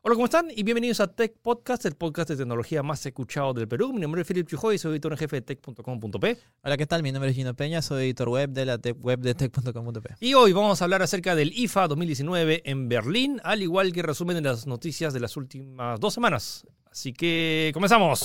Hola, ¿cómo están? Y bienvenidos a Tech Podcast, el podcast de tecnología más escuchado del Perú. Mi nombre es Philip Chujoy, soy editor en jefe de tech.com.p. Hola, ¿qué tal? Mi nombre es Gino Peña, soy editor web de la web de tech.com.p. Y hoy vamos a hablar acerca del IFA 2019 en Berlín, al igual que resumen de las noticias de las últimas dos semanas. Así que comenzamos.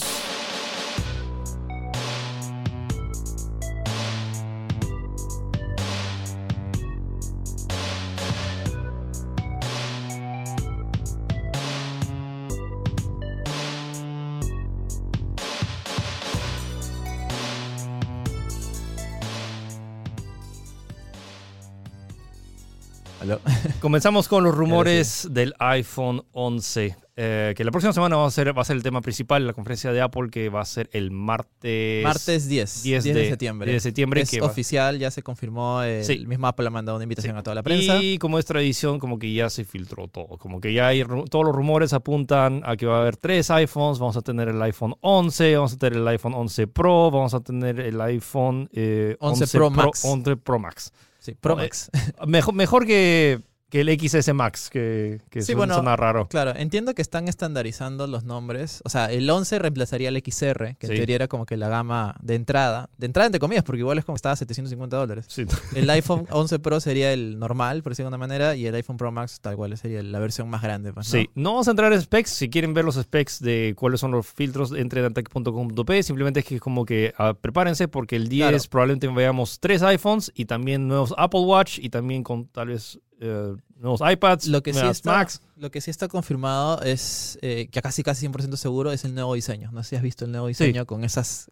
Comenzamos con los rumores del iPhone 11, eh, que la próxima semana va a, ser, va a ser el tema principal, la conferencia de Apple, que va a ser el martes... Martes 10, 10, de, septiembre. 10 de septiembre. Es oficial, ya se confirmó, el mismo Apple ha mandado una invitación a toda la prensa. Y como es tradición, como que ya se filtró todo, como que ya hay, todos los rumores apuntan a que va a haber tres iPhones, vamos a tener el iPhone 11, vamos a tener el iPhone 11 Pro, vamos a tener el iPhone 11, eh, Pro Max. 11 Pro Max. Sí, Pro Max. mejor, mejor que que el XS Max, que, que sí, suena, raro. Claro, entiendo que están estandarizando los nombres. O sea, el 11 reemplazaría el XR, que en teoría era como que la gama de entrada. De entrada, entre comillas, porque igual es como estaba a 750 dólares. Sí. El iPhone 11 Pro sería el normal, por decirlo de una manera, y el iPhone Pro Max tal cual sería la versión más grande. Pues, Sí, no vamos a entrar en specs. Si quieren ver los specs de cuáles son los filtros, entre en tech.com.p. Simplemente es que como que ah, prepárense porque el 10 probablemente veamos tres iPhones y también nuevos Apple Watch y también con tal vez eh, nuevos iPads, lo que sí está, Macs. Lo que sí está confirmado es eh, que casi casi 100% seguro es el nuevo diseño. No sé si has visto el nuevo diseño con esas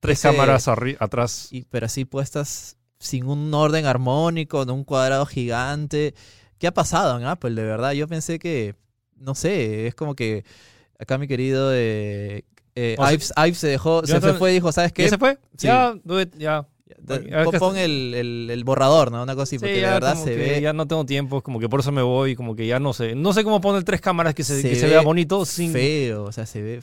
tres cámaras atrás. Y, pero así puestas sin un orden armónico, de un cuadrado gigante. ¿Qué ha pasado en Apple? De verdad, yo pensé que, no sé, es como que acá mi querido eh, eh Ives, se dejó, se, fue y dijo, ¿sabes qué? ¿Ya se fue? Ya, ya. Pon el, el, borrador, ¿no? Una cosa así, porque de verdad se ve. Ya no tengo tiempo, como que por eso me voy, como que ya no sé. No sé cómo poner tres cámaras que se, que se vea bonito sin. Feo, o sea, se ve.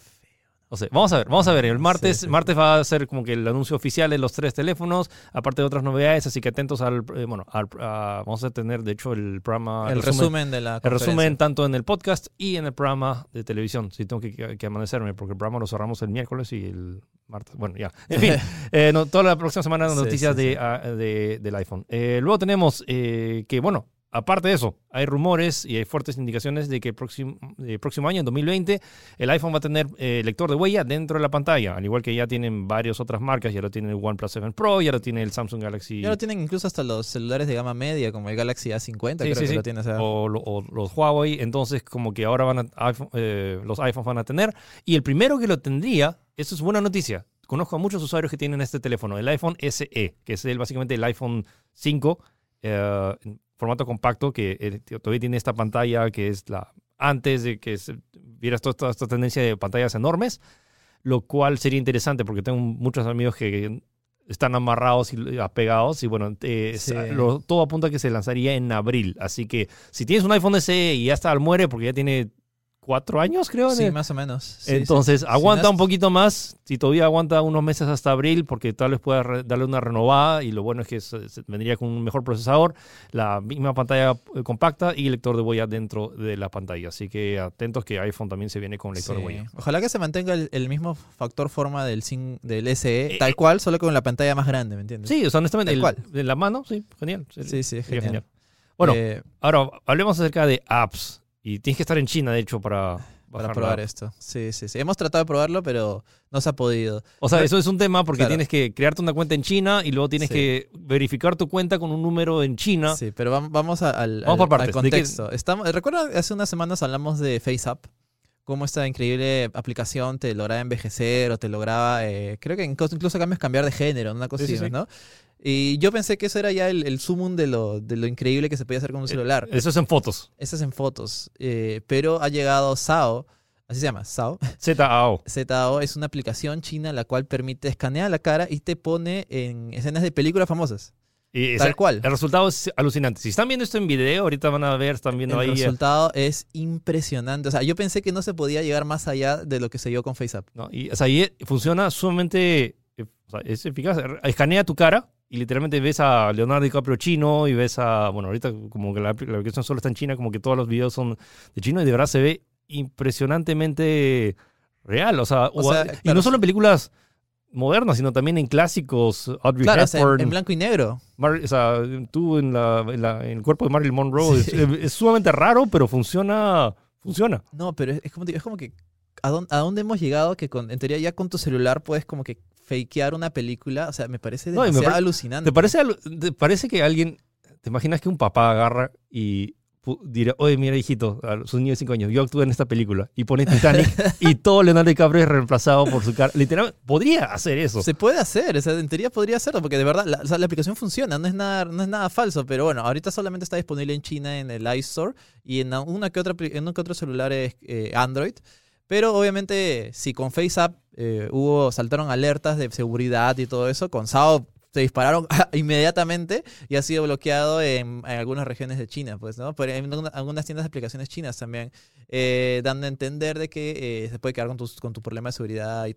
O sea, vamos a ver, vamos a ver. El martes, martes va a ser como que el anuncio oficial de los tres teléfonos, aparte de otras novedades, así que atentos al, eh, bueno, vamos a tener de hecho el programa, el, resumen, de la el resumen tanto en el podcast y en el programa de televisión. Si tengo que, amanecerme, porque el programa lo cerramos el miércoles y el martes, bueno, ya. En fin, eh, toda la próxima semana noticias ah, De, del iPhone. Eh, luego tenemos que, bueno, Aparte de eso, hay rumores y hay fuertes indicaciones de que el próximo, próximo año, en 2020, el iPhone va a tener eh, lector de huella dentro de la pantalla, al igual que ya tienen varias otras marcas, ya lo tiene el OnePlus 7 Pro, ya lo tiene el Samsung Galaxy. Ya lo tienen incluso hasta los celulares de gama media, como el Galaxy A50, creo que lo tiene. O, o, los Huawei, entonces como que ahora van a, eh, los iPhones van a tener. Y el primero que lo tendría, eso es buena noticia, conozco a muchos usuarios que tienen este teléfono, el iPhone SE, que es el, básicamente el iPhone 5 formato compacto que eh, todavía tiene esta pantalla que es la antes de que vieras toda esta, tendencia de pantallas enormes, lo cual sería interesante porque tengo muchos amigos que están amarrados y apegados y bueno, eh, todo apunta a que se lanzaría en abril. Así que si tienes un iPhone SE y ya está al muere porque ya tiene cuatro años, creo. Sí, más o menos. Entonces, aguanta un poquito más. Si todavía aguanta unos meses hasta abril, porque tal vez pueda darle una renovada. Y lo bueno es que vendría con un mejor procesador, la misma pantalla eh, compacta y lector de huella dentro de la pantalla. Así que atentos que iPhone también se viene con lector de huella. Ojalá que se mantenga el, mismo factor forma del, del SE, eh, tal cual, solo con la pantalla más grande, ¿me entiendes? Sí, honestamente, tal cual. de la mano, sí, genial. Sí, sí, genial. Bueno, eh, ahora hablemos acerca de apps. Y tienes que estar en China, de hecho, para, para probar esto. Sí, sí, sí. Hemos tratado de probarlo, pero no se ha podido. O sea, eso es un tema porque tienes que crearte una cuenta en China y luego tienes que verificar tu cuenta con un número en China. Sí, pero vamos, al, contexto. Estamos, ¿Recuerda hace unas semanas hablamos de FaceApp? Cómo esta increíble aplicación te lograba envejecer o te lograba, eh, creo que incluso cambios cambiar de género, una cosa así, ¿no? Y yo pensé que eso era ya el, el sumum de lo, de lo increíble que se podía hacer con un eh, celular. Eso es en fotos. Eso es en fotos. Eh, pero ha llegado SAO, así se llama, SAO. ZAO. ZAO es una aplicación china la cual permite escanear la cara y te pone en escenas de películas famosas. Y Tal cual. El resultado es alucinante. Si están viendo esto en video, ahorita van a ver, están viendo ahí. El eh, resultado es impresionante. O sea, yo pensé que no se podía llegar más allá de lo que se dio con FaceApp. No, y, o sea, ahí funciona sumamente. O sea, es eficaz. Escanea tu cara y literalmente ves a Leonardo DiCaprio chino y ves a, bueno, ahorita como que la, aplicación solo está en China, como que todos los videos son de chino y de verdad se ve impresionantemente real. O sea, y no solo en películas modernas, sino también en clásicos. Audrey claro, Hepburn, en, blanco y negro. o sea, tú en, el cuerpo de Marilyn Monroe. es, sumamente raro, pero funciona. Funciona. No, pero es, como, es como que. ¿a dónde, hemos llegado? Que con, en teoría ya con tu celular puedes como que fakear una película. O sea, me parece demasiado alucinante. ¿te parece, ¿Te parece que alguien. ¿Te imaginas que un papá agarra y dirá, oye, mira, hijito, a sus niños de 5 años, yo actúo en esta película y pone Titanic y todo Leonardo DiCaprio es reemplazado por su cara. Literalmente, podría hacer eso. Se puede hacer, o sea, en teoría podría hacerlo, porque de verdad la, la, aplicación funciona, no es, nada, no es nada falso, pero bueno, ahorita solamente está disponible en China en el iStore y en una que otra en uno que otro celular es eh, Android. Pero obviamente, si con FaceApp eh, hubo, saltaron alertas de seguridad y todo eso, con Sao se dispararon inmediatamente y ha sido bloqueado en, algunas regiones de China, pues, ¿no? Pero en algunas tiendas de aplicaciones chinas también, eh, dando a entender de que eh, se puede quedar con tu, con tu problema de seguridad y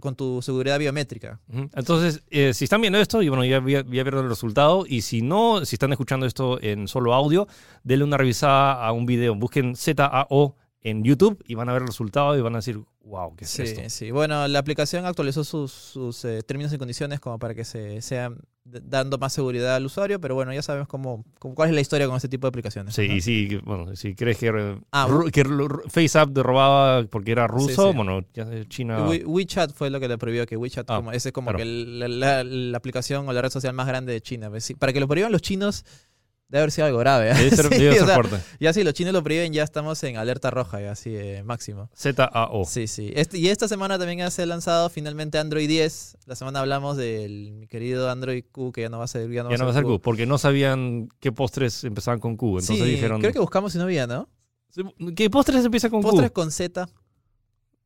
con tu, seguridad biométrica. Entonces, si están viendo esto, y bueno, ya, ya, vieron el resultado, y si no, si están escuchando esto en solo audio, denle una revisada a un video, busquen ZAO en YouTube y van a ver el resultado y van a decir, wow, ¿qué es sí, esto? Sí, bueno, la aplicación actualizó sus, eh, términos y condiciones como para que se sean dando más seguridad al usuario, pero bueno, ya sabemos cómo, cuál es la historia con este tipo de aplicaciones. Sí, y sí, bueno, si crees que, ah, que FaceApp robaba porque era ruso, bueno, ya China... WeChat fue lo que le prohibió, que WeChat, ah, ese es como que la, aplicación o la red social más grande de China. Pues para que lo prohíban los chinos Debe haber sido algo grave. ¿eh? Ya si los chinos lo prohíben, ya estamos en alerta roja, ya así eh, máximo. ZAO. Sí, sí. Este, y esta semana también se ha lanzado finalmente Android 10. La semana hablamos del mi querido Android Q, que ya no va a ser, ya no va a ser Q. Porque no sabían qué postres empezaban con Q. Entonces dijeron. Creo que buscamos y no había, ¿no? ¿Qué postres empieza con Q? Postres con Z.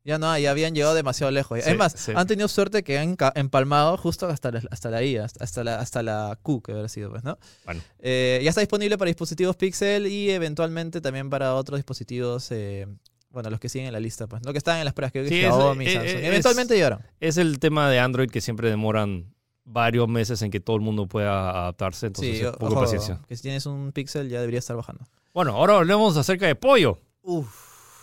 Ya no, ya habían llegado demasiado lejos. es más, han tenido suerte que han empalmado justo hasta la, hasta la I, hasta la, hasta la Q, que habrá sido, pues, ¿no? Bueno. Eh, ya está disponible para dispositivos Pixel y eventualmente también para otros dispositivos, eh, bueno, los que siguen en la lista, pues. Lo que están en las pruebas, que sí, Xiaomi, eh, Samsung. eventualmente llegaron. Es el tema de Android que siempre demoran varios meses en que todo el mundo pueda adaptarse, entonces sí, poco paciencia. Que si tienes un Pixel ya debería estar bajando. Bueno, ahora hablemos acerca de pollo. Uf.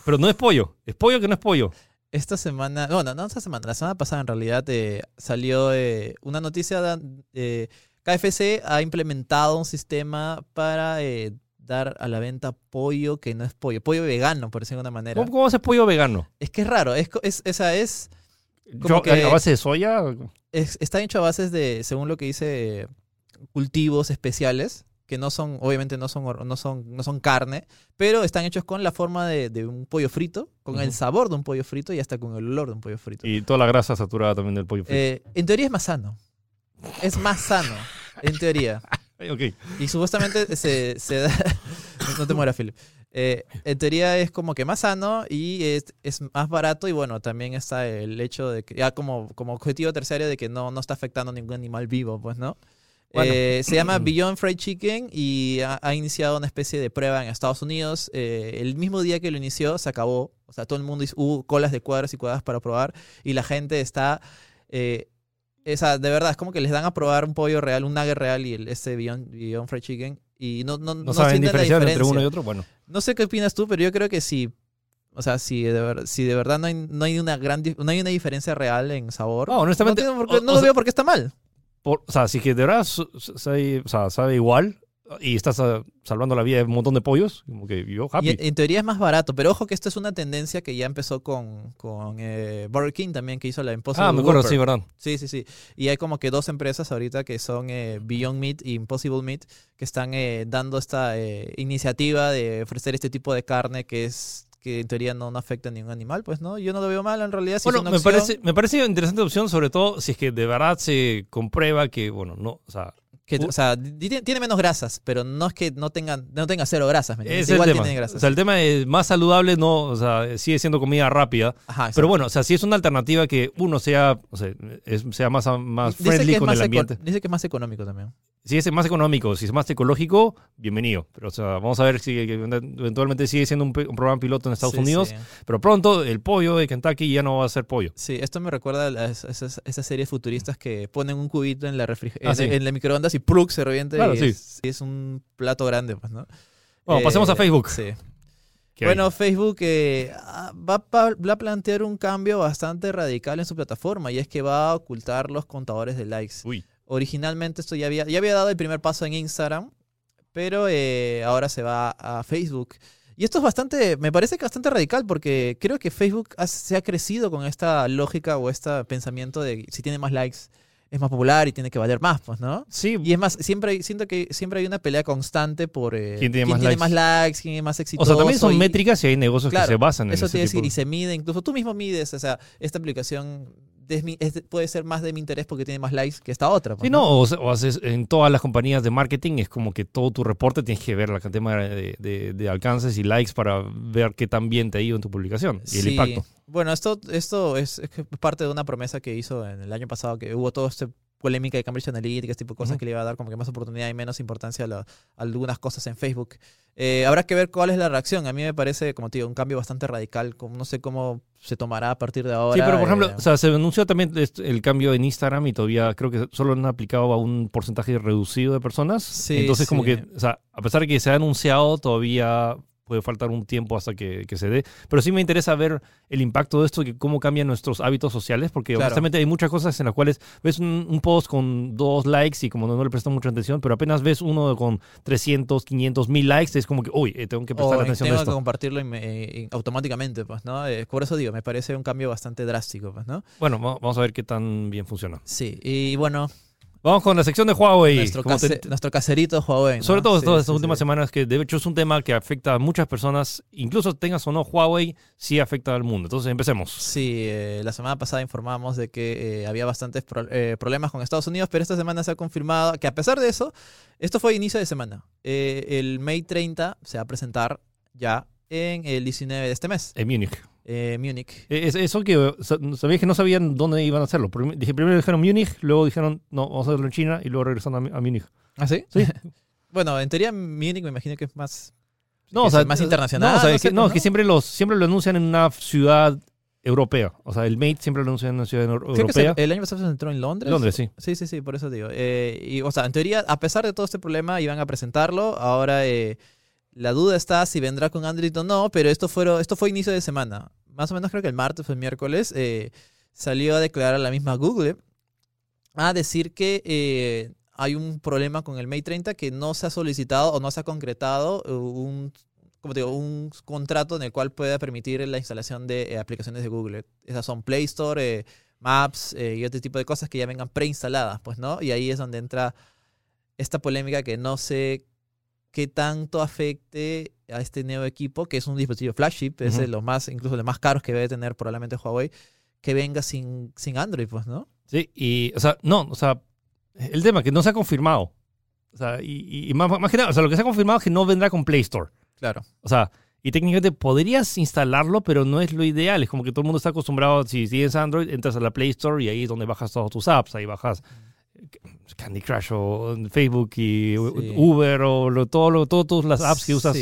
Pero no es pollo, es pollo que no es pollo. Esta semana, no, no, no esta semana, la semana pasada en realidad eh, salió eh, una noticia de eh, KFC ha implementado un sistema para dar a la venta pollo que no es pollo, pollo vegano, por decirlo de una manera. ¿Cómo, cómo hace pollo vegano? Es que es raro, es, es esa es... ¿A base de soya? está hecho a base de, según lo que dice, cultivos especiales que no son, obviamente no son, no son, no son carne, pero están hechos con la forma de, un pollo frito, con el sabor de un pollo frito y hasta con el olor de un pollo frito. Y toda la grasa saturada también del pollo frito. Eh, en teoría es más sano. Es más sano, en teoría. okay. Y supuestamente se, da... no te mueras, Philip. Eh, en teoría es como que más sano y es, es, más barato y bueno, también está el hecho de que ya como, como objetivo terciario de que no, no está afectando a ningún animal vivo, pues, ¿no? Eh, se llama Beyond Fried Chicken y ha, iniciado una especie de prueba en Estados Unidos. Eh, el mismo día que lo inició, se acabó. O sea, todo el mundo hubo colas de cuadras y cuadras para probar y la gente está... Eh, esa, de verdad, es como que les dan a probar un pollo real, un nugget real y el, este Beyond, Fried Chicken y no, no, no, saben diferenciar entre uno y otro. Bueno. No sé qué opinas tú, pero yo creo que si o sea, si de, si de verdad no hay, no hay una gran no hay una diferencia real en sabor. No, honestamente. No, no lo veo porque está mal o sea, si que de verdad sabe, o sea, sabe igual y estás salvando la vida de un montón de pollos, como que yo happy. en, teoría es más barato, pero ojo que esto es una tendencia que ya empezó con, con eh, Burger King también, que hizo la Impossible Ah, me acuerdo, sí, verdad. Sí, sí, sí. Y hay como que dos empresas ahorita que son eh, Beyond Meat y Impossible Meat, que están eh, dando esta iniciativa de ofrecer este tipo de carne que es que en teoría no, afecta a ningún animal, pues no, yo no lo veo mal en realidad. bueno, me, parece, me parece interesante opción, sobre todo si es que de verdad se comprueba que, bueno, no, o sea, o sea, tiene menos grasas, pero no es que no tengan, no tenga cero grasas. Es Igual el tema. grasas. O sea, el tema es más saludable, no, o sea, sigue siendo comida rápida. pero bueno, o sea, si es una alternativa que uno sea, o sea, sea más, más friendly con el ambiente. Dice que es más económico también. Si es más económico, si es más ecológico, bienvenido. Pero o sea, vamos a ver si eventualmente sigue siendo un, programa piloto en Estados Unidos. Pero pronto el pollo de Kentucky ya no va a ser pollo. Sí, esto me recuerda a esas, series futuristas que ponen un cubito en la, ah, en, la microondas y ¡plug! se revienta y es, un plato grande, pues, ¿no? Bueno, pasemos a eh, Facebook. Sí. Bueno, Facebook eh, va, a plantear un cambio bastante radical en su plataforma y es que va a ocultar los contadores de likes. Originalmente esto ya había, ya había dado el primer paso en Instagram, pero eh, ahora se va a Facebook. Y esto es bastante, me parece que bastante radical porque creo que Facebook se ha crecido con esta lógica o este pensamiento de si tiene más likes es más popular y tiene que valer más, pues, ¿no? Sí. Y es más, siempre siento que siempre hay una pelea constante por eh, quién, tiene, más, likes? quién es más exitoso. O sea, también son métricas y hay negocios que se basan en eso. Eso te decir, y se mide, incluso tú mismo mides, o sea, esta aplicación puede ser más de mi interés porque tiene más likes que esta otra. Pues, sí, no, o, haces en todas las compañías de marketing es como que todo tu reporte tienes que ver la cantidad de, de, alcances y likes para ver qué tan bien te ha ido en tu publicación y el impacto. Bueno, esto, esto es, es, parte de una promesa que hizo en el año pasado, que hubo todo este polémica de Cambridge Analytica, este tipo de cosas que le iba a dar como que más oportunidad y menos importancia a, algunas cosas en Facebook. Eh, habrá que ver cuál es la reacción. A mí me parece, como te digo, un cambio bastante radical. Como, no sé cómo se tomará a partir de ahora. Sí, pero por ejemplo, eh, o sea, se anunció también el cambio en Instagram y todavía creo que solo han aplicado a un porcentaje reducido de personas. Sí, Entonces, como que, o sea, a pesar de que se ha anunciado, todavía puede faltar un tiempo hasta que, se dé. Pero sí me interesa ver el impacto de esto, que cómo cambian nuestros hábitos sociales, porque honestamente hay muchas cosas en las cuales ves un, post con dos likes y como no, le prestas mucha atención, pero apenas ves uno con 300, 500, mil likes, es como que, uy, eh, tengo que prestar atención tengo a esto. que compartirlo automáticamente, pues, ¿no? Eh, por eso digo, me parece un cambio bastante drástico, pues, ¿no? Bueno, vamos a ver qué tan bien funciona. Sí, y bueno, Vamos con la sección de Huawei. Nuestro, nuestro caserito de Huawei. Sobre todo estas últimas semanas, que de hecho es un tema que afecta a muchas personas, incluso tengas o no Huawei, sí afecta al mundo. Entonces empecemos. Sí, eh, la semana pasada informamos de que eh, había bastantes eh, problemas con Estados Unidos, pero esta semana se ha confirmado que a pesar de eso, esto fue inicio de semana. el May 30 se va a presentar ya en el 19 de este mes. En Múnich eh, Múnich. Es, eso que sabía que no sabían dónde iban a hacerlo. Dije, primero dijeron Múnich, luego dijeron, no, vamos a hacerlo en China y luego regresaron a, Múnich. ¿Ah, sí? Sí. bueno, en teoría Múnich me imagino que es más, no, o sea, más internacional. No, o sea, es que, no, es que siempre, los, siempre lo anuncian en una ciudad europea. O sea, el Mate siempre lo anuncian en una ciudad europea. el año pasado se entró en Londres. Londres, sí. Sí, sí, sí, por eso digo. Eh, y, o sea, en teoría, a pesar de todo este problema, iban a presentarlo. Ahora eh, la duda está si vendrá con Android o no, pero esto, fue inicio de semana más o menos creo que el martes o el miércoles, eh, salió a declarar la misma Google a decir que eh, hay un problema con el Mate 30 que no se ha solicitado o no se ha concretado eh, un, como digo, un contrato en el cual pueda permitir la instalación de aplicaciones de Google. Esas son Play Store, Maps y otro tipo de cosas que ya vengan preinstaladas, pues, ¿no? Y ahí es donde entra esta polémica que no sé qué tanto afecte a este nuevo equipo, que es un dispositivo flagship, es de los más, incluso de más caros que debe tener probablemente Huawei, que venga sin, sin Android, pues, ¿no? Sí, y, o sea, no, o sea, el tema que no se ha confirmado. O sea, y, más, más, que nada, o sea, lo que se ha confirmado es que no vendrá con Play Store. Claro. O sea, y técnicamente podrías instalarlo, pero no es lo ideal. Es como que todo el mundo está acostumbrado, si tienes Android, entras a la Play Store y ahí es donde bajas todas tus apps, ahí bajas Candy Crush o Facebook y Uber o lo, todo, todas las apps que usas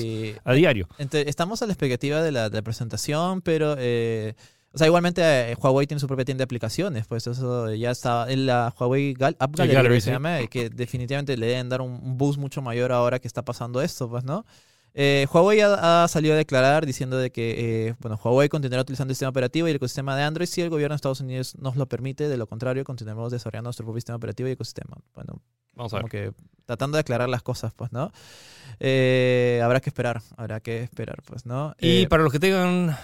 a diario. estamos a la expectativa de la, presentación, pero eh, o sea, igualmente eh, Huawei tiene su propia tienda de aplicaciones, pues eso ya está en la Huawei App Gallery, que se llama, que definitivamente le deben dar un boost mucho mayor ahora que está pasando esto, pues, ¿no? Eh, Huawei ha, salido a declarar diciendo de que eh, bueno, Huawei continuará utilizando el sistema operativo y el ecosistema de Android si el gobierno de Estados Unidos nos lo permite, de lo contrario continuaremos desarrollando nuestro propio sistema operativo y ecosistema. Bueno, Vamos a ver. que tratando de aclarar las cosas, pues, ¿no? Eh, habrá que esperar, habrá que esperar, pues, ¿no? Y para los que tengan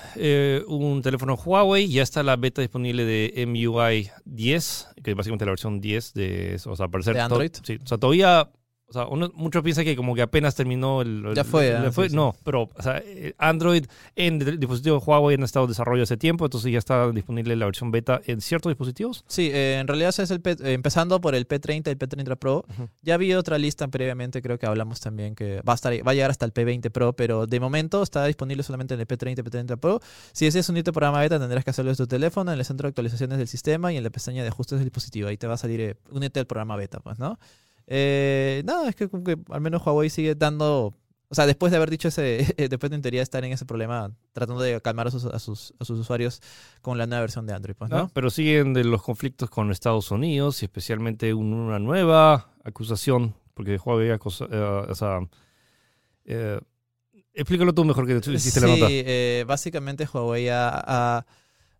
un teléfono Huawei, ya está la beta disponible de MUI 10, que es básicamente la versión 10 de, o sea, ¿De Android? sí, o sea, todavía o sea, uno, muchos piensan que como que apenas terminó el... ya fue. Ah, no, pero o sea, eh, Android en el dispositivo de Huawei han estado en desarrollo hace tiempo, entonces ya está disponible la versión beta en ciertos dispositivos. Sí, eh, en realidad es el eh, empezando por el P30 y el P30 Pro. Ya había otra lista previamente, creo que hablamos también que va a, estar, va a llegar hasta el P20 Pro, pero de momento está disponible solamente en el P30 y P30 Pro. Si ese es un programa beta, tendrás que hacerlo desde tu teléfono, en el centro de actualizaciones del sistema y en la pestaña de ajustes del dispositivo. Ahí te va a salir, únete al programa beta, pues, ¿no? Eh, nada, es que, al menos Huawei sigue dando. O sea, después de haber dicho ese, después de en teoría estar en ese problema, tratando de calmar a sus, a sus, usuarios con la nueva versión de Android, pues, ¿no? pero siguen de los conflictos con Estados Unidos y especialmente una nueva acusación, porque Huawei acusa, eh, o sea, eh, Explícalo tú mejor que tú hiciste la nota. Sí, eh, básicamente Huawei ha,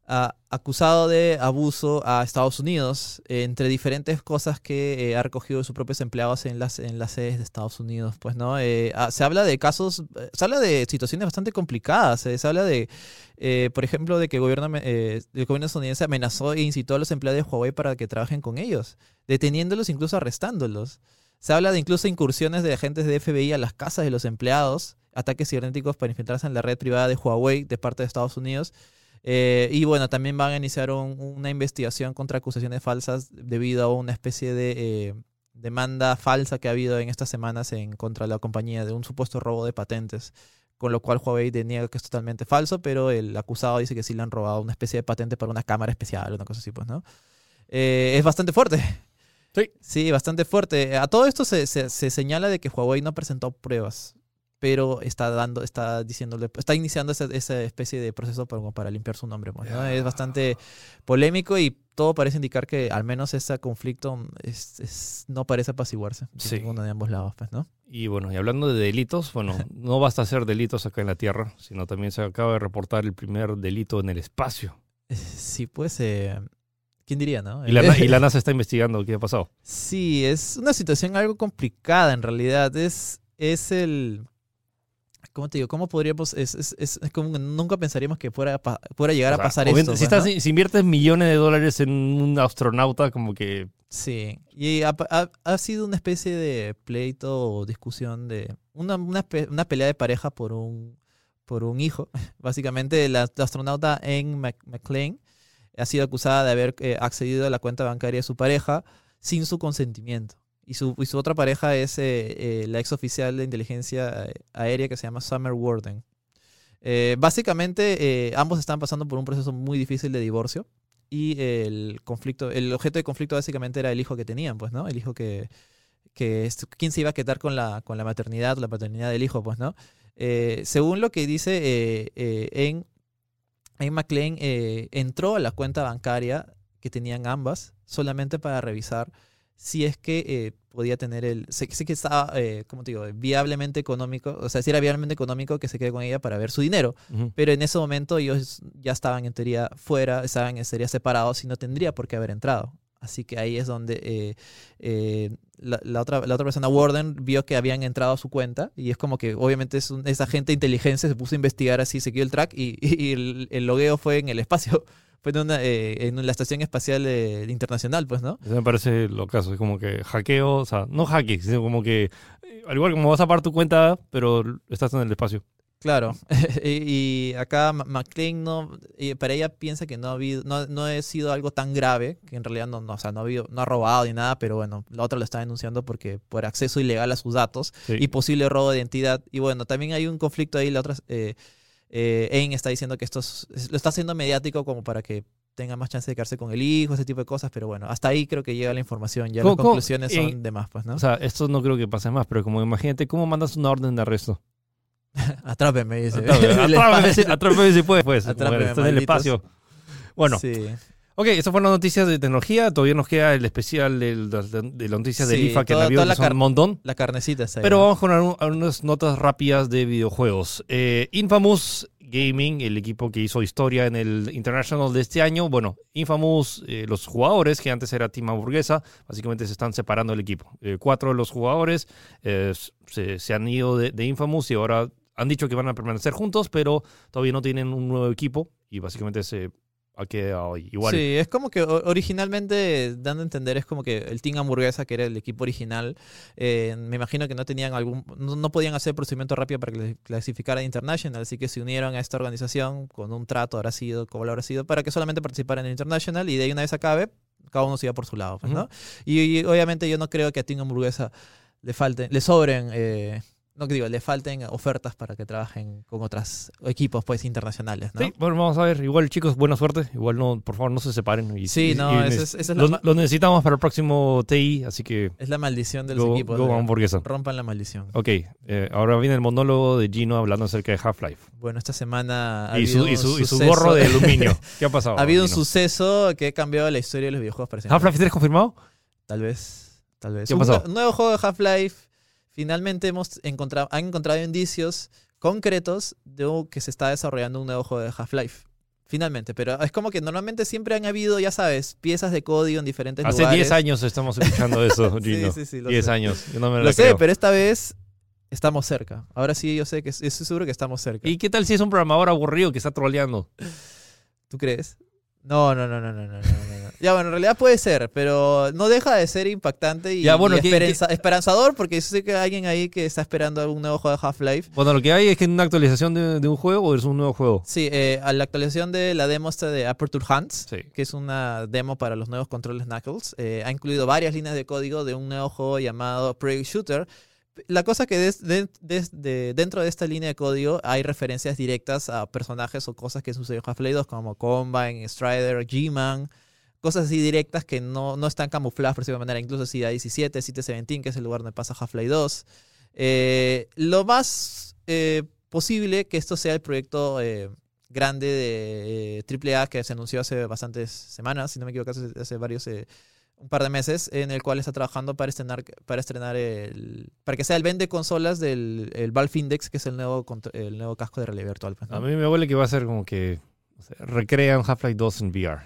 acusado de abuso a Estados Unidos entre diferentes cosas que eh, ha recogido de sus propios empleados en las, en las sedes de Estados Unidos. Pues, ¿no? Eh, se habla de casos, se habla de situaciones bastante complicadas. se habla de, por ejemplo, de que el gobierno, el gobierno estadounidense amenazó e incitó a los empleados de Huawei para que trabajen con ellos, deteniéndolos, incluso arrestándolos. Se habla de incluso incursiones de agentes de FBI a las casas de los empleados, ataques cibernéticos para infiltrarse en la red privada de Huawei de parte de Estados Unidos. Eh, y bueno, también van a iniciar una investigación contra acusaciones falsas debido a una especie de eh, demanda falsa que ha habido en estas semanas en contra de la compañía de un supuesto robo de patentes, con lo cual Huawei deniega que es totalmente falso, pero el acusado dice que sí le han robado una especie de patente para una cámara especial, una cosa así, pues, ¿no? Eh, es bastante fuerte. Sí. Sí, bastante fuerte. A todo esto se, se señala de que Huawei no presentó pruebas pero está dando, está diciéndole, está iniciando esa, esa especie de proceso para, para limpiar su nombre. Pues, es bastante polémico y todo parece indicar que al menos ese conflicto es, no parece apaciguarse sí. ninguno de ambos lados, pues, ¿no? Y bueno, y hablando de delitos, bueno, no basta hacer delitos acá en la Tierra, sino también se acaba de reportar el primer delito en el espacio. Eh, sí, pues, eh, ¿quién diría, no? Y la, y la NASA está investigando qué ha pasado. Sí, es una situación algo complicada en realidad. Es, es el ¿Cómo te digo? ¿Cómo podríamos.? Es, es, es, como nunca pensaríamos que fuera, fuera llegar a pasar esto. Si, si, inviertes millones de dólares en un astronauta, como que. Sí. Y ha, ha, sido una especie de pleito o discusión de. Una, una, una, pelea de pareja por un, por un hijo. Básicamente, la, astronauta Anne McLean ha sido acusada de haber eh, accedido a la cuenta bancaria de su pareja sin su consentimiento. Y su, otra pareja es eh, eh, la ex oficial de inteligencia eh, aérea que se llama Summer Warden. básicamente, ambos están pasando por un proceso muy difícil de divorcio. Y el conflicto, el objeto de conflicto básicamente era el hijo que tenían, pues, ¿no? El hijo que, quién se iba a quedar con la, con la maternidad la paternidad del hijo, pues, ¿no? según lo que dice en, en McLean, entró a la cuenta bancaria que tenían ambas solamente para revisar si es que eh, podía tener el. Sé, que estaba, eh, ¿cómo te digo? Viablemente económico. O sea, si era viablemente económico que se quede con ella para ver su dinero. Pero en ese momento ellos ya estaban en teoría fuera, estaban en teoría separados y no tendría por qué haber entrado. Así que ahí es donde eh, la, otra, la otra persona, Warden, vio que habían entrado a su cuenta y es como que obviamente es un, esa gente de inteligencia se puso a investigar así, siguió el track y, y el, el, logueo fue en el espacio fue en, una, eh, en la Estación Espacial eh, Internacional, pues, ¿no? Eso me parece lo caso, es como que hackeo, o sea, no hacking, sino como que, eh, al igual como vas a pagar tu cuenta, pero estás en el espacio. Claro, y, acá McLean no, para ella piensa que no ha habido, no, no ha sido algo tan grave, que en realidad no, no, o sea, no, ha habido, no ha robado ni nada, pero bueno, la otra lo está denunciando porque por acceso ilegal a sus datos y posible robo de identidad. Y bueno, también hay un conflicto ahí, la otra, eh, está diciendo que esto lo está haciendo mediático como para que tenga más chance de quedarse con el hijo, ese tipo de cosas, pero bueno, hasta ahí creo que llega la información, ya las conclusiones son de más, pues, ¿no? O sea, esto no creo que pase más, pero como imagínate, ¿cómo mandas una orden de arresto? Atrápeme, dice. Atrápeme, si puede, pues. Atrápeme, en el espacio. Bueno. Sí. Ok, estas fueron las noticias de tecnología. Todavía nos queda el especial de, de, las noticias del IFA que la vio, que son un montón. La carnecita está Pero vamos con algunas notas rápidas de videojuegos. Eh, Infamous Gaming, el equipo que hizo historia en el International de este año. Bueno, Infamous, eh, los jugadores, que antes era Team Hamburguesa, básicamente se están separando del equipo. Eh, cuatro de los jugadores se, se, han ido de, de Infamous y ahora han dicho que van a permanecer juntos, pero todavía no tienen un nuevo equipo y básicamente se quedado igual. Sí, es como que originalmente, dando a entender, es como que el Team Hamburguesa, que era el equipo original, eh, me imagino que no tenían algún, no, podían hacer procedimiento rápido para clasificar a International, así que se unieron a esta organización con un trato, habrá sido, como lo habrá sido, para que solamente participaran en International y de ahí una vez acabe, cada uno se iba por su lado, pues, ¿no? y, obviamente yo no creo que a Team Hamburguesa le falten, le sobren eh, no que digo, le falten ofertas para que trabajen con otros equipos pues internacionales, ¿no? Sí, bueno, vamos a ver. Igual, chicos, buena suerte. Igual, no, por favor, no se separen. Y, sí, no, es, lo, necesitamos para el próximo TI, así que... Es la maldición de los equipos. Go Rompan la maldición. Ok, eh, ahora viene el monólogo de Gino hablando acerca de Half-Life. Bueno, esta semana... Ha y, su, y, su, gorro de aluminio. ¿Qué ha pasado? Ha habido un suceso que ha cambiado la historia de los videojuegos ¿Half-Life 3 confirmado? Tal vez, tal vez. ¿Qué pasó? Un nuevo juego de Half-Life Finalmente hemos encontrado, han encontrado indicios concretos de que se está desarrollando un nuevo juego de Half-Life. Finalmente, pero es como que normalmente siempre han habido, ya sabes, piezas de código en diferentes Hace lugares. Hace 10 años estamos escuchando eso, Gino. sí, sí, sí. 10 años. Yo no me lo sé, pero esta vez estamos cerca. Ahora sí, yo sé que estoy seguro que estamos cerca. ¿Y qué tal si es un programador aburrido que está troleando? ¿Tú crees? No, no, no, no, no, no, no. Ya, bueno, en realidad puede ser, pero no deja de ser impactante y, esperanzador porque sé que hay alguien ahí que está esperando algún nuevo juego de Half-Life. Bueno, lo que hay es que una actualización de, un juego o es un nuevo juego. Sí, eh, a la actualización de la demo esta de Aperture Hunts, que es una demo para los nuevos controles Knuckles, eh, ha incluido varias líneas de código de un nuevo juego llamado Prey Shooter la cosa que dentro de esta línea de código hay referencias directas a personajes o cosas que sucedieron en Half-Life 2, como Combine, Strider, G-Man, cosas así directas que no, no están camufladas por cierta manera. Incluso si 17, City 17, que es el lugar donde pasa Half-Life 2. Eh, lo más eh, posible que esto sea el proyecto eh, grande de AAA que se anunció hace bastantes semanas, si no me equivoco, hace varios un par de meses en el cual está trabajando para estrenar, para estrenar el, para que sea el vende consolas del el Valve Index, que es el nuevo, el nuevo casco de realidad virtual. Pues, a mí me huele que va a ser como que recrean Half-Life 2 en VR.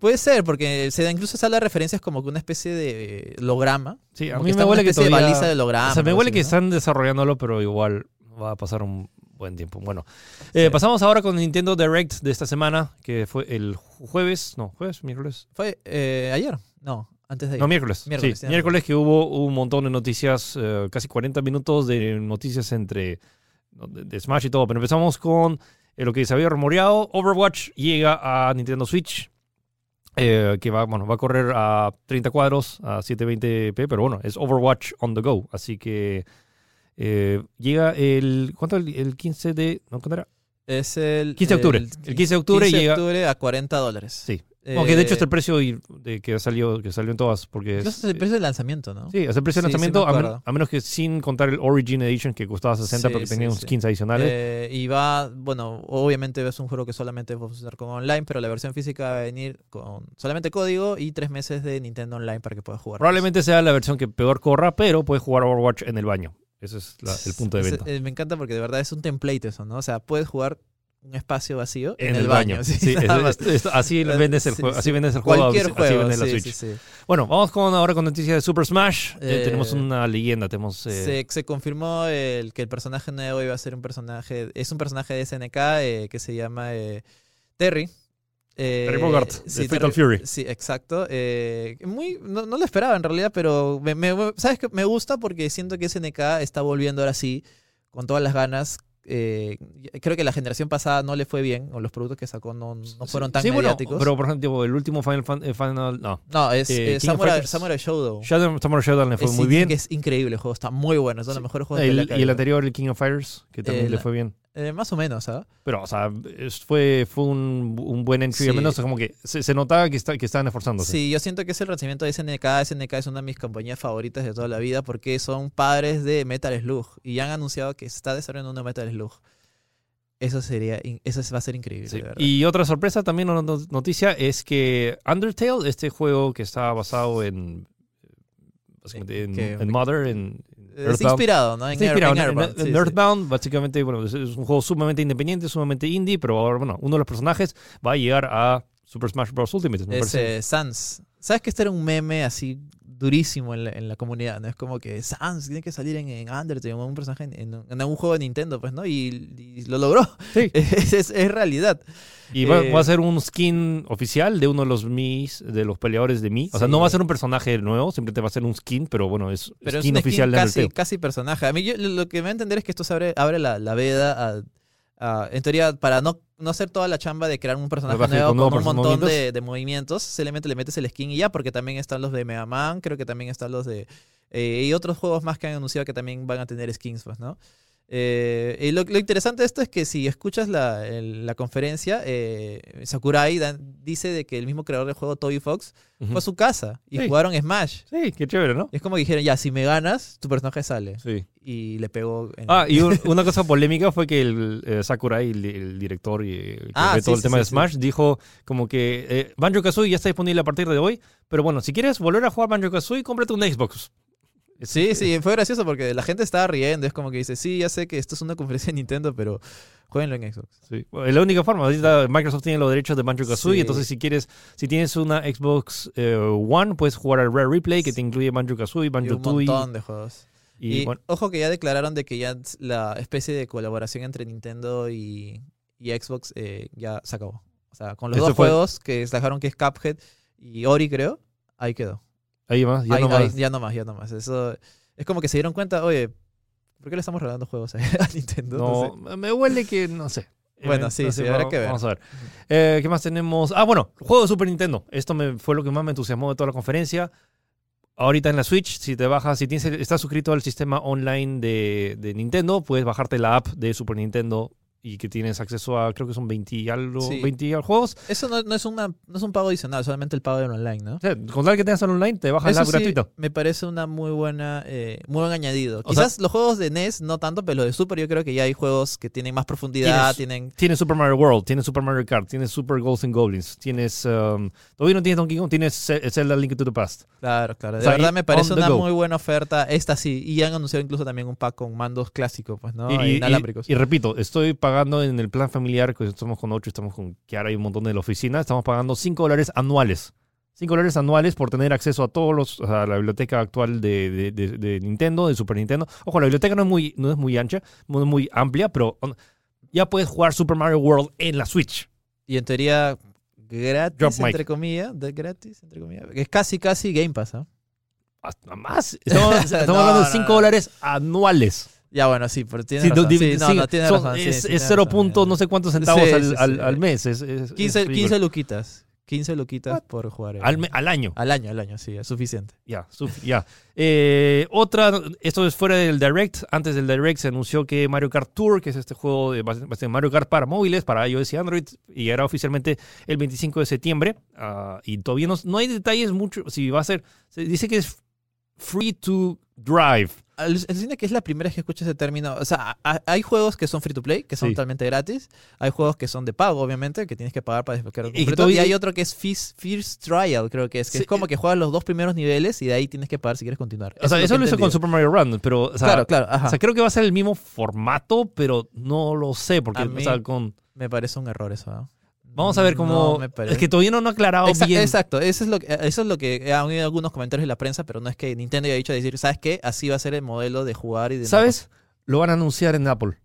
Puede ser, porque se da, incluso sale referencias como que una especie de holograma. Sí, a mí me huele que todavía... de baliza de holograma. O sea, me huele que están desarrollándolo, pero igual va a pasar un buen tiempo. Bueno, eh, pasamos ahora con Nintendo Direct de esta semana, que fue el jueves, no, jueves, miércoles. Fue eh, ayer. No, antes de No, miércoles. Miércoles, sí, miércoles que hubo un montón de noticias, eh, casi 40 minutos de noticias entre de, Smash y todo. Pero empezamos con eh, lo que se había rumoreado. Overwatch llega a Nintendo Switch. Eh, que va, bueno, va a correr a 30 cuadros, a 720p, pero bueno, es Overwatch on the go. Así que llega el. ¿Cuánto? El, 15 de. ¿no, ¿Cuándo era? Es el 15 de octubre. El, 15 de octubre 15 de octubre a 40 dólares. Sí. Aunque de hecho es el precio de que salió, que salió en todas. Porque es, el precio de lanzamiento, ¿no? Sí, es el precio de lanzamiento, a, menos que sin contar el Origin Edition que costaba 60 porque tenía unos 15 adicionales. Eh, y va, bueno, obviamente es un juego que solamente va a funcionar con online, pero la versión física va a venir con solamente código y tres meses de Nintendo Online para que puedas jugar. Probablemente sea la versión que peor corra, pero puedes jugar Overwatch en el baño. Ese es el punto de venta. Eh, me encanta porque de verdad es un template eso, ¿no? O sea, puedes jugar un espacio vacío en, el, baño. así vendes el juego. así vendes el juego. Cualquier juego. la Switch. Bueno, vamos con ahora con noticias de Super Smash. Eh, tenemos una leyenda. Tenemos, eh, se, confirmó el, que el personaje nuevo iba a ser un personaje. Es un personaje de SNK eh, que se llama Terry. Terry Bogart, de Fatal Fury. Sí, exacto. muy, no, lo esperaba en realidad, pero ¿sabes que Me gusta porque siento que SNK está volviendo ahora sí con todas las ganas eh, creo que la generación pasada no le fue bien, o los productos que sacó no, no fueron tan mediáticos. pero por ejemplo, el último Final, eh, Final no. No, es eh, Samurai, Samurai, Showdown. Samurai Showdown le fue muy bien. Que es increíble el juego, está muy bueno, es uno de los mejores juegos el, Y el anterior, el King of Fighters, que también le fue bien. Eh, más o menos, ¿sabes? Pero, o sea, fue, fue un, un buen entry, al menos como que se, notaba que, está, que estaban esforzándose. Sí, yo siento que es el renacimiento de SNK. SNK es una de mis compañías favoritas de toda la vida porque son padres de Metal Slug y han anunciado que se está desarrollando un Metal Slug. Eso sería, eso va a ser increíble. Y otra sorpresa también, una noticia, es que Undertale, este juego que está basado en, en, Mother, en Es inspirado, ¿no? En, Earthbound, básicamente, bueno, es un juego sumamente independiente, sumamente indie, pero ahora, bueno, uno de los personajes va a llegar a Super Smash Bros. Ultimate. es eh, Sans. ¿Sabes que este era un meme así durísimo en la, comunidad, ¿no? Es como que Sans tiene que salir en, en Undertale, un personaje en, en, un juego de Nintendo, pues, ¿no? Y, lo logró. Sí. es, es, realidad. Y va, a ser un skin oficial de uno de los Mis, de los peleadores de Mi. O sea, no va a ser un personaje nuevo, simplemente va a ser un skin, pero bueno, es skin oficial de casi, casi personaje. A mí lo que me va a entender es que esto se abre, abre la, la veda a en teoría, para no, no hacer toda la chamba de crear un personaje nuevo con, un montón de, movimientos, simplemente le metes el skin y ya, porque también están los de Mega Man, creo que también están los de... Eh, y otros juegos más que han anunciado que también van a tener skins, pues, ¿no? Eh, y lo, interesante de esto es que si escuchas la, la conferencia, eh, Sakurai dice de que el mismo creador del juego, Toby Fox, fue a su casa y jugaron Smash. Sí, qué chévere, ¿no? es como dijeron, ya, si me ganas, tu personaje sale. Sí. Y le pegó. Ah, y una cosa polémica fue que el eh, Sakurai, el, director y ah, todo el tema de Smash, dijo como que Banjo Kazooie ya está disponible a partir de hoy, pero bueno, si quieres volver a jugar Banjo Kazooie, cómprate un Xbox. Sí, sí, fue gracioso porque la gente estaba riendo. Es como que dice, sí, ya sé que esto es una conferencia de Nintendo, pero jueguenlo en Xbox. Sí, es la única forma. Microsoft tiene los derechos de Banjo Kazooie, entonces si quieres, si tienes una Xbox eh, One, puedes jugar al Rare Replay que te incluye Banjo Kazooie, Banjo Tooie. Un montón de juegos. Y, ojo que ya declararon de que ya la especie de colaboración entre Nintendo y, Xbox eh, ya se acabó. O sea, con los dos juegos que dejaron que es Cuphead y Ori, creo, ahí quedó. Ahí más, ya no más. ya no más, ya no más. Eso es como que se dieron cuenta, oye, ¿por qué le estamos regalando juegos a, Nintendo? No, me huele que, no sé. Bueno, sí, sí, habrá que ver. Vamos a ver. Eh, ¿Qué más tenemos? Ah, bueno, juego de Super Nintendo. Esto me, fue lo que más me entusiasmó de toda la conferencia. Ahorita en la Switch, si te bajas, si tienes, estás suscrito al sistema online de, de Nintendo, puedes bajarte la app de Super Nintendo y que tienes acceso a, creo que son 20 algo, 20 juegos. Eso no, no, es una, no es un pago adicional, solamente el pago del online, ¿no? con tal que tengas el online, te bajas la gratuito. Me parece una muy buena, eh, muy buen añadido. Quizás los juegos de NES no tanto, pero los de Super yo creo que ya hay juegos que tienen más profundidad. tienen... Tienes Super Mario World, tienes Super Mario Kart, tienes Super Ghosts and Goblins, tienes... Um, todavía no tienes Donkey Kong, tienes Zelda Link to the Past. Claro, claro. De verdad me parece una muy buena oferta. Esta sí. Y han anunciado incluso también un pack con mandos clásicos, pues, ¿no? Y, inalámbricos. y repito, estoy pagando en el plan familiar, que estamos con ocho, estamos con que ahora hay un montón de la oficina, estamos pagando 5 dólares anuales. 5 dólares anuales por tener acceso a todos los, a la biblioteca actual de, de, Nintendo, de Super Nintendo. Ojo, la biblioteca no es muy, no es muy ancha, no es muy amplia, pero ya puedes jugar Super Mario World en la Switch. Y en teoría gratis, entre comillas, de gratis, entre comillas. Es casi, casi Game Pass, ¿no? Hasta más. Estamos, hablando de 5 dólares anuales. Ya, bueno, sí, pero tiene razón. Sí, no, no, tiene razón. es, 0. no sé cuántos centavos al, al, mes. Es, 15, 15 luquitas. 15 luquitas por jugar. Al, al, año. Al año, al año, sí, es suficiente. Ya, ya. Eh, otra, esto es fuera del Direct. Antes del Direct se anunció que Mario Kart Tour, que es este juego de Mario Kart para móviles, para iOS y Android, y era oficialmente el 25 de septiembre. Uh, y todavía no, no hay detalles mucho. Si va a ser. Se dice que es free to drive. Alucina que es la primera vez que escucho ese término. O sea, hay juegos que son free to play, que son totalmente gratis. Hay juegos que son de pago, obviamente, que tienes que pagar para desbloquear el y, y hay otro que es First Trial, creo que es. Que es como que juegas los dos primeros niveles y de ahí tienes que pagar si quieres continuar. O sea, eso lo hizo con Super Mario Run, pero. claro, claro. O sea, creo que va a ser el mismo formato, pero no lo sé, porque. con... Me parece un error eso. Vamos a ver cómo. es que todavía no han aclarado bien. Exacto, eso es lo que, eso es lo que han oído algunos comentarios en la prensa, pero no es que Nintendo haya dicho decir, ¿sabes qué? Así va a ser el modelo de jugar y de. ¿Sabes? Lo van a anunciar en Apple.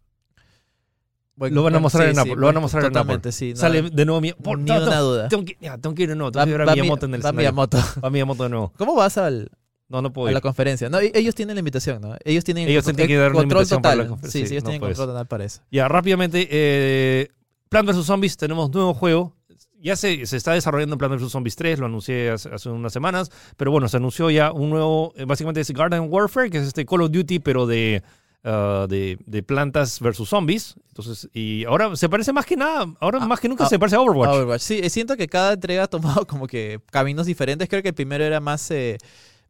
lo van a mostrar en Apple. lo van a mostrar en Apple. Sí, Sale de nuevo mi. Por, ni una duda. Tengo que, ya, tengo que ir de nuevo. Tengo que ir a Miyamoto en el Va Miyamoto. Va Miyamoto de nuevo. ¿Cómo vas al, no, no puedo a la conferencia. No, ellos tienen la invitación, ¿no? Ellos tienen, ellos tienen que dar control total. sí, sí, ellos tienen control total para eso. Ya, rápidamente, eh, Plan vs. Zombies, tenemos nuevo juego ya se, se, está desarrollando Plan vs. Zombies 3, lo anuncié hace, unas semanas, pero bueno, se anunció ya un nuevo, eh, básicamente es Garden Warfare, que es este Call of Duty, pero de, uh, de, de, plantas versus zombies. Entonces, y ahora se parece más que nada, ahora ah, más que nunca ah, se parece a Overwatch. Overwatch. Sí, eh, siento que cada entrega ha tomado como que caminos diferentes. Creo que el primero era más... Eh,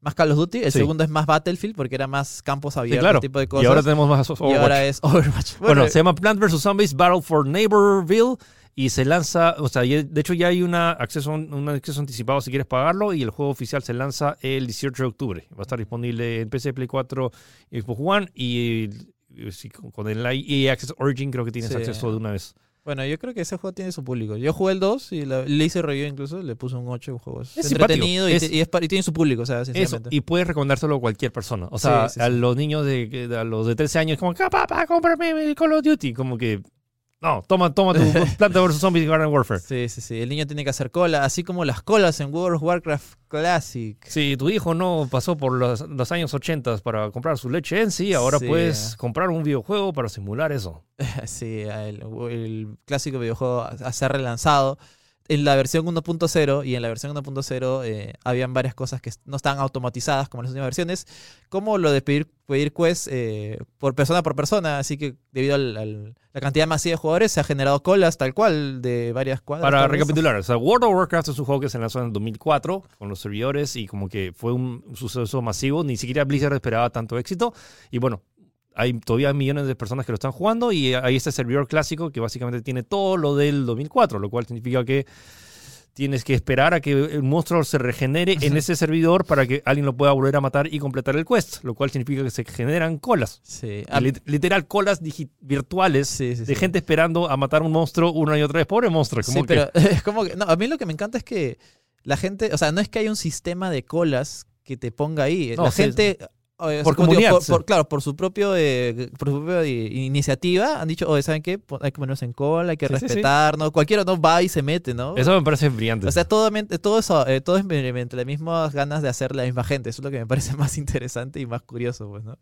más Call of Duty, el segundo es más Battlefield porque era más campos abiertos, claro. tipo de cosas. Y ahora tenemos más Overwatch. Y ahora es Overwatch. Bueno, se llama Plant vs. Zombies Battle for Neighborville y se lanza, o sea, de hecho ya hay una acceso, un acceso anticipado si quieres pagarlo y el juego oficial se lanza el 18 de octubre. Va a estar disponible en PC, Play 4 y Xbox One y, con el EA Access Origin creo que tienes acceso de una vez. Bueno, yo creo que ese juego tiene su público. Yo jugué el 2 y le hice review incluso, le puse un 8 un juego. Es, entretenido y, y, tiene su público, o sea, Eso, y puedes recomendárselo a cualquier persona. O sea, a los niños de, a los de 13 años, como, papá, cómprame Call of Duty. Como que no, toma, toma tu Planta vs. Zombies Garden Warfare. Sí, sí, sí. El niño tiene que hacer cola, así como las colas en World of Warcraft Classic. Si tu hijo no pasó por los, años 80 para comprar su leche en sí, ahora puedes comprar un videojuego para simular eso. sí, el, el clásico videojuego a ser relanzado en la versión 1.0 y en la versión 1.0 eh, habían varias cosas que no estaban automatizadas como en las últimas versiones, como lo de pedir, pedir quests eh, por persona por persona, así que debido a la cantidad masiva de jugadores se ha generado colas tal cual de varias cuadras. Para recapitular, o sea, World of Warcraft es un juego que se lanzó en el 2004 con los servidores y como que fue un suceso masivo, ni siquiera Blizzard esperaba tanto éxito. Y bueno, hay todavía millones de personas que lo están jugando y hay este servidor clásico que básicamente tiene todo lo del 2004, lo cual significa que tienes que esperar a que el monstruo se regenere en ese servidor para que alguien lo pueda volver a matar y completar el quest, lo cual significa que se generan colas. Sí. literal, colas virtuales de gente esperando a matar un monstruo una y otra vez. Pobre monstruo. sí, pero es como que. No, a mí lo que me encanta es que la gente. O sea, no es que haya un sistema de colas que te ponga ahí. la gente por comunidad. claro, por su propio eh, por su propia iniciativa han dicho, oye, ¿saben qué? Hay que ponernos en cola, hay que respetarnos. Cualquiera no va y se mete, ¿no? Eso me parece brillante. O sea, todo, todo eso, eh, todo es entre las mismas ganas de hacer la misma gente. Eso es lo que me parece más interesante y más curioso, pues, ¿no?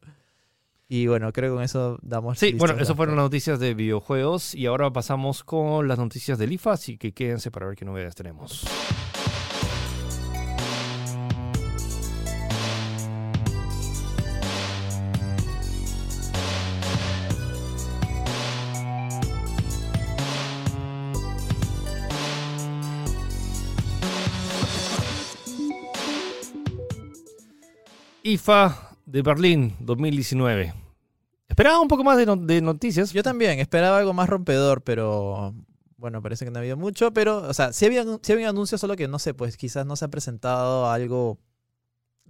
Y bueno, creo que con eso damos. Sí, bueno, eso fueron las noticias de videojuegos y ahora pasamos con las noticias del IFA, así que quédense para ver qué novedades tenemos. IFA de Berlín 2019. Esperaba un poco más de, noticias. Yo también, esperaba algo más rompedor, pero bueno, parece que no ha habido mucho. Pero, o sea, sí había, sí había anuncios, solo que no sé, pues quizás no se ha presentado algo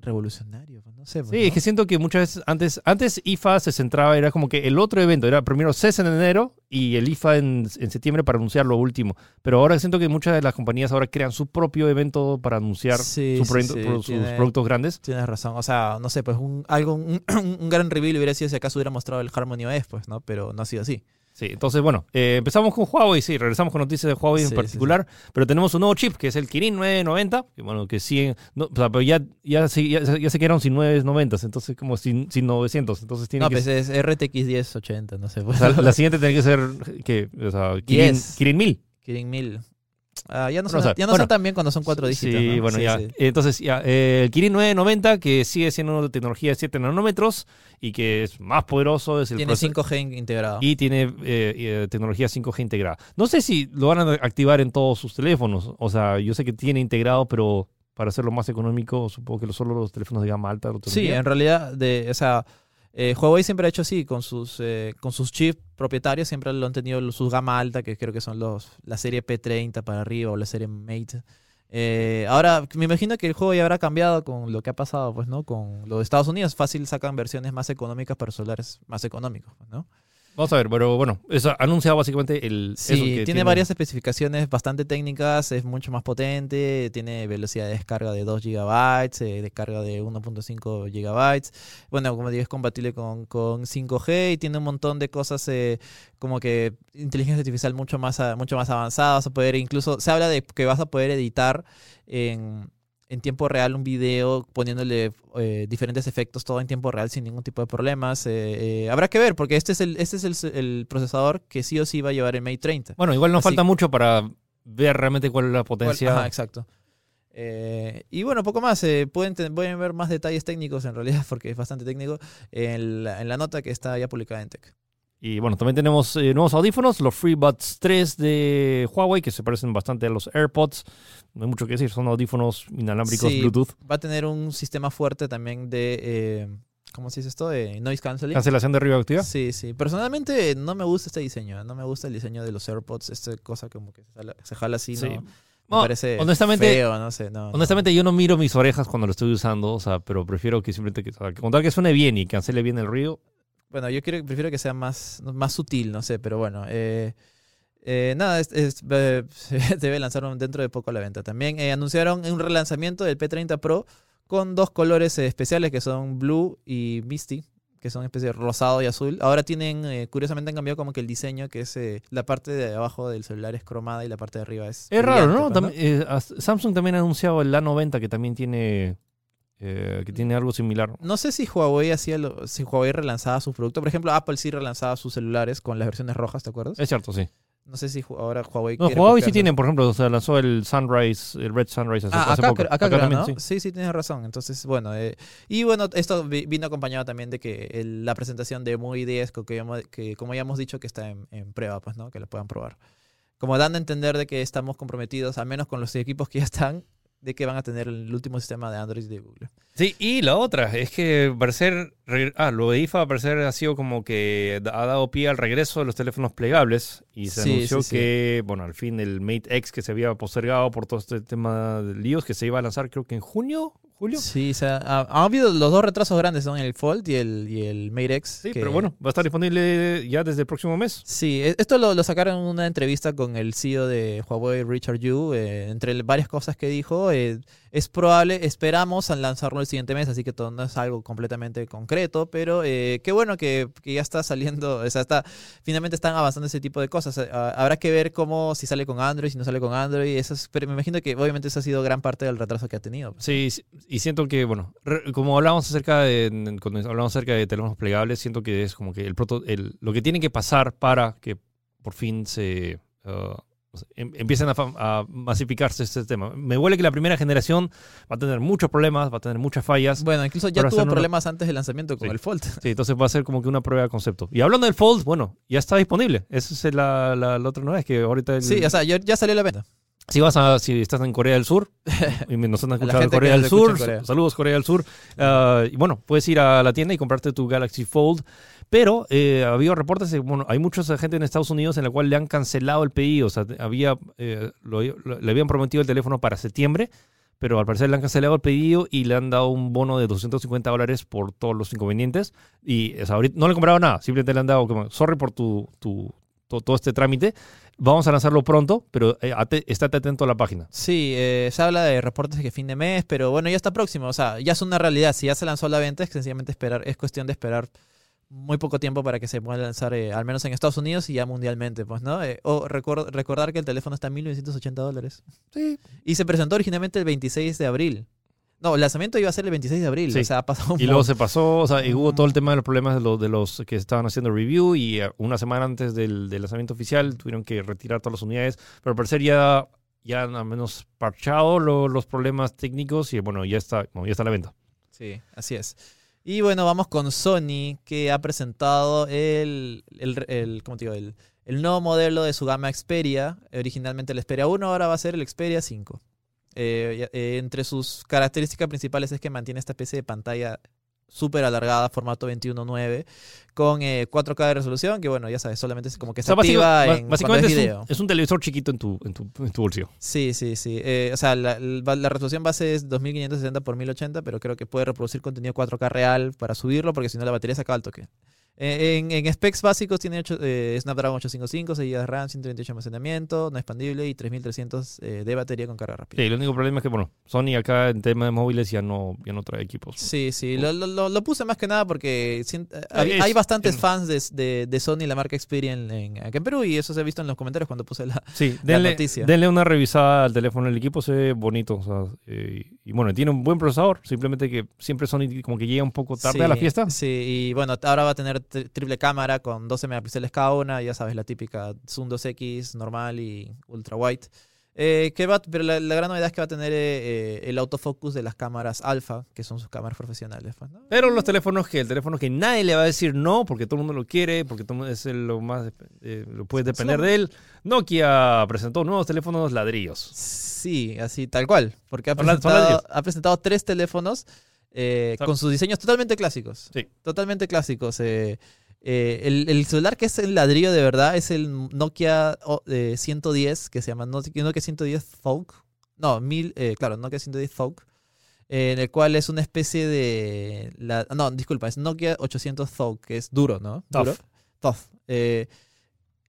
revolucionario, pues, no sé. Pues, sí, es que siento que muchas veces antes, antes IFA se centraba, era como que el otro evento, era primero CES en enero y el IFA en, septiembre para anunciar lo último. Pero ahora siento que muchas de las compañías ahora crean su propio evento para anunciar sus productos grandes. Tienes razón, o sea, no sé, pues un, algo, un, un gran reveal hubiera sido si acaso hubiera mostrado el Harmony OS, pues, ¿no? Pero no ha sido así. Sí, entonces, bueno, eh, empezamos con Huawei, sí, regresamos con noticias de Huawei en particular, pero tenemos un nuevo chip que es el Kirin 990, que bueno, que sí, o sea, pero ya, ya, ya, ya se quedaron sin 990, entonces como sin, sin 900, entonces tiene no, que... pues es RTX 1080, no sé. O sea, la siguiente tiene que ser, que, o sea, Kirin, Kirin 1000. Kirin 1000. Ah, ya no, son, ya no tan bien cuando son cuatro dígitos. Sí, bueno, ya. Entonces, ya, eh, el Kirin 990, que sigue siendo de tecnología de 7 nanómetros y que es más poderoso. Es el tiene 5G integrado. Y tiene eh, eh, tecnología 5G integrada. No sé si lo van a activar en todos sus teléfonos. O sea, yo sé que tiene integrado, pero para hacerlo más económico, supongo que solo los teléfonos de gama alta lo Sí, en realidad, de, o sea eh, Huawei siempre ha hecho así, con sus, eh, sus chips propietarios, siempre lo han tenido sus gama alta, que creo que son los la serie P30 para arriba o la serie Mate. Eh, ahora, me imagino que el juego ya habrá cambiado con lo que ha pasado, pues, ¿no? Con los Estados Unidos, fácil sacan versiones más económicas para celulares más económicos, ¿no? Vamos a ver, pero bueno, eso anuncia básicamente el. Sí, tiene, varias especificaciones bastante técnicas, es mucho más potente, tiene velocidad de descarga de 2 GB, eh, descarga de 1.5 GB. Bueno, como digo, es compatible con, con, 5G y tiene un montón de cosas eh, como que inteligencia artificial mucho más, mucho más avanzada. Vas a poder, incluso, se habla de que vas a poder editar en en tiempo real un video poniéndole eh, diferentes efectos todo en tiempo real sin ningún tipo de problemas. Eh, eh, habrá que ver, porque este es, el, este es el, procesador que sí o sí va a llevar el Mate 30. Bueno, igual nos falta mucho para ver realmente cuál es la potencia. exacto. y bueno, poco más. pueden, pueden ver más detalles técnicos en realidad, porque es bastante técnico, en la, en la nota que está ya publicada en Tech. Y bueno, también tenemos eh, nuevos audífonos, los FreeBuds 3 de Huawei, que se parecen bastante a los AirPods. No hay mucho que decir, son audífonos inalámbricos Bluetooth. Va a tener un sistema fuerte también de. Eh, ¿Cómo se dice esto? De noise cancelling. ¿Cancelación de ruido activa? Sí, sí. Personalmente no me gusta este diseño. No me gusta el diseño de los AirPods. Esta cosa como que se jala, así, ¿no? Me parece honestamente, feo, no sé. honestamente, yo no miro mis orejas cuando lo estoy usando, o sea, pero prefiero que simplemente que, o contar que suene bien y cancele bien el ruido, bueno, yo quiero, prefiero que sea más, más sutil, no sé, pero bueno. Eh, eh, nada, es, debe lanzar dentro de poco a la venta. También eh, anunciaron un relanzamiento del P30 Pro con dos colores especiales que son Blue y Misty, que son especies de rosado y azul. Ahora tienen, curiosamente han cambiado como que el diseño, que es la parte de abajo del celular es cromada y la parte de arriba es... Es raro, ¿no? Samsung también ha anunciado el A90 que también tiene eh, que tiene algo similar. No sé si Huawei hacía si Huawei relanzaba sus productos. Por ejemplo, Apple sí relanzaba sus celulares con las versiones rojas, ¿te acuerdas? Es cierto, sí. No sé si ahora Huawei. No, Huawei sí tiene, por ejemplo, o sea, lanzó el Sunrise, el Red Sunrise hace, ah, acá, poco. Acá, también, sí. sí. sí, tienes razón. Entonces, bueno. Eh, y bueno, esto vino acompañado también de que la presentación de Muy 10, que, que, como ya hemos dicho, que está en, en, prueba, pues, ¿no? Que lo puedan probar. Como dando a entender de que estamos comprometidos, al menos con los equipos que ya están, de que van a tener el último sistema de Android de Google. Sí, y la otra es que parecer, ah, lo de IFA parecer ha sido como que ha dado pie al regreso de los teléfonos plegables y se anunció que, bueno, al fin el Mate X que se había postergado por todo este tema de líos que se iba a lanzar creo que en junio julio. Sí, o sea, ha, habido los dos retrasos grandes, son el Fold y el, y el Mate X. Sí, pero bueno, va a estar disponible ya desde el próximo mes. Sí, e, esto lo, sacaron en una entrevista con el CEO de Huawei, Richard Yu. Eh, entre varias cosas que dijo, eh, es probable, esperamos lanzarlo el siguiente mes, así que todo no es algo completamente concreto, pero eh, qué bueno que, ya está saliendo, o sea, está, finalmente están avanzando ese tipo de cosas. habrá que ver cómo, si sale con Android, si no sale con Android, eso pero me imagino que obviamente eso ha sido gran parte del retraso que ha tenido. Sí, y siento que, bueno, como hablábamos acerca de, cuando hablamos acerca de teléfonos plegables, siento que es como que el, proto, el lo que tiene que pasar para que por fin se... Uh, em, empiecen a, masificarse este tema. Me huele que la primera generación va a tener muchos problemas, va a tener muchas fallas. Bueno, incluso ya tuvo problemas antes del lanzamiento con el Fold. Sí, entonces va a ser como que una prueba de concepto. Y hablando del Fold, bueno, ya está disponible. Esa es la, la, otra nueva, es que ahorita... Sí, o sea, ya, ya salió la venta. Si vas a, si estás en Corea del Sur y nos han escuchado en Corea del Sur, saludos Corea del Sur. Ah, y bueno, puedes ir a la tienda y comprarte tu Galaxy Fold. Pero eh, había reportes, de, bueno, hay mucha gente en Estados Unidos en la cual le han cancelado el pedido. O sea, había, eh, le habían prometido el teléfono para septiembre, pero al parecer le han cancelado el pedido y le han dado un bono de 250 dólares por todos los inconvenientes. Y ahorita no le han comprado nada, simplemente le han dado como, sorry por tu, tu, todo este trámite. Vamos a lanzarlo pronto, pero eh, estate atento a la página. Sí, eh, se habla de reportes de que fin de mes, pero bueno, ya está próximo. O sea, ya es una realidad. Si ya se lanzó la venta, es sencillamente esperar, es cuestión de esperar muy poco tiempo para que se pueda lanzar, eh, al menos en Estados Unidos y ya mundialmente, pues, ¿no? o recordar que el teléfono está en 1980 dólares. Sí. Y se presentó originalmente el 26 de abril. No, el lanzamiento iba a ser el 26 de abril. O sea, ha pasado Y luego se pasó, o sea, y hubo todo el tema de los problemas de los, de los que estaban haciendo review y eh, una semana antes del, lanzamiento oficial tuvieron que retirar todas las unidades. Pero al parecer ya, ya al menos parchado los problemas técnicos y bueno, ya está, ya está a la venta. Sí, así es. Y bueno, vamos con Sony, que ha presentado el, el, el ¿cómo te digo? El, el nuevo modelo de su gama Xperia. Originalmente el Xperia 1, ahora va a ser el Xperia 5. Eh, eh, entre sus características principales es que mantiene esta especie de pantalla súper alargada, formato 21.9, con 4K eh, de resolución, que bueno, ya sabes, solamente es como que se activa en básicamente es, video. Un, es un televisor chiquito en tu, en tu, en tu bolsillo. Sí, sí, sí. o sea, la, la, resolución base es 2560 por 1080, pero creo que puede reproducir contenido 4K real para subirlo, porque si no la batería se acaba al toque. Eh, en, specs básicos tiene eh, Snapdragon 855, 6 GB de RAM, 128 de almacenamiento, no expandible y 3300 eh, de batería con carga rápida. Sí, el único problema es que, bueno, Sony acá en tema de móviles ya no, ya no trae equipos. Sí, sí, lo, lo, puse más que nada porque hay, bastantes fans de, de, Sony, la marca Xperia en, acá en Perú y eso se ha visto en los comentarios cuando puse la, sí, denle, noticia. Denle una revisada al teléfono, el equipo se ve bonito, o sea, y bueno, tiene un buen procesador, simplemente que siempre Sony como que llega un poco tarde a la fiesta. Sí, y bueno, ahora va a tener triple cámara con 12 megapíxeles cada una, ya sabes, la típica Zoom 2X normal y ultra wide. Eh, que va, pero la, gran novedad es que va a tener eh, eh, el autofocus de las cámaras alfa, que son sus cámaras profesionales. Pues, pero los teléfonos que el teléfono que nadie le va a decir no, porque todo el mundo lo quiere, porque todo es lo más lo puedes depender de él. Nokia presentó nuevos teléfonos ladrillos. Sí, así tal cual, porque ha presentado, ha presentado tres teléfonos con sus diseños totalmente clásicos. Sí. Totalmente clásicos. Eh, el, celular que es el ladrillo de verdad es el Nokia 110, que se llama Nokia 110 Folk. No, mil, eh, claro, Nokia 110 Folk. Eh, en el cual es una especie de. no, disculpa, es Nokia 800 Folk, que es duro, ¿no? Duro. Tough.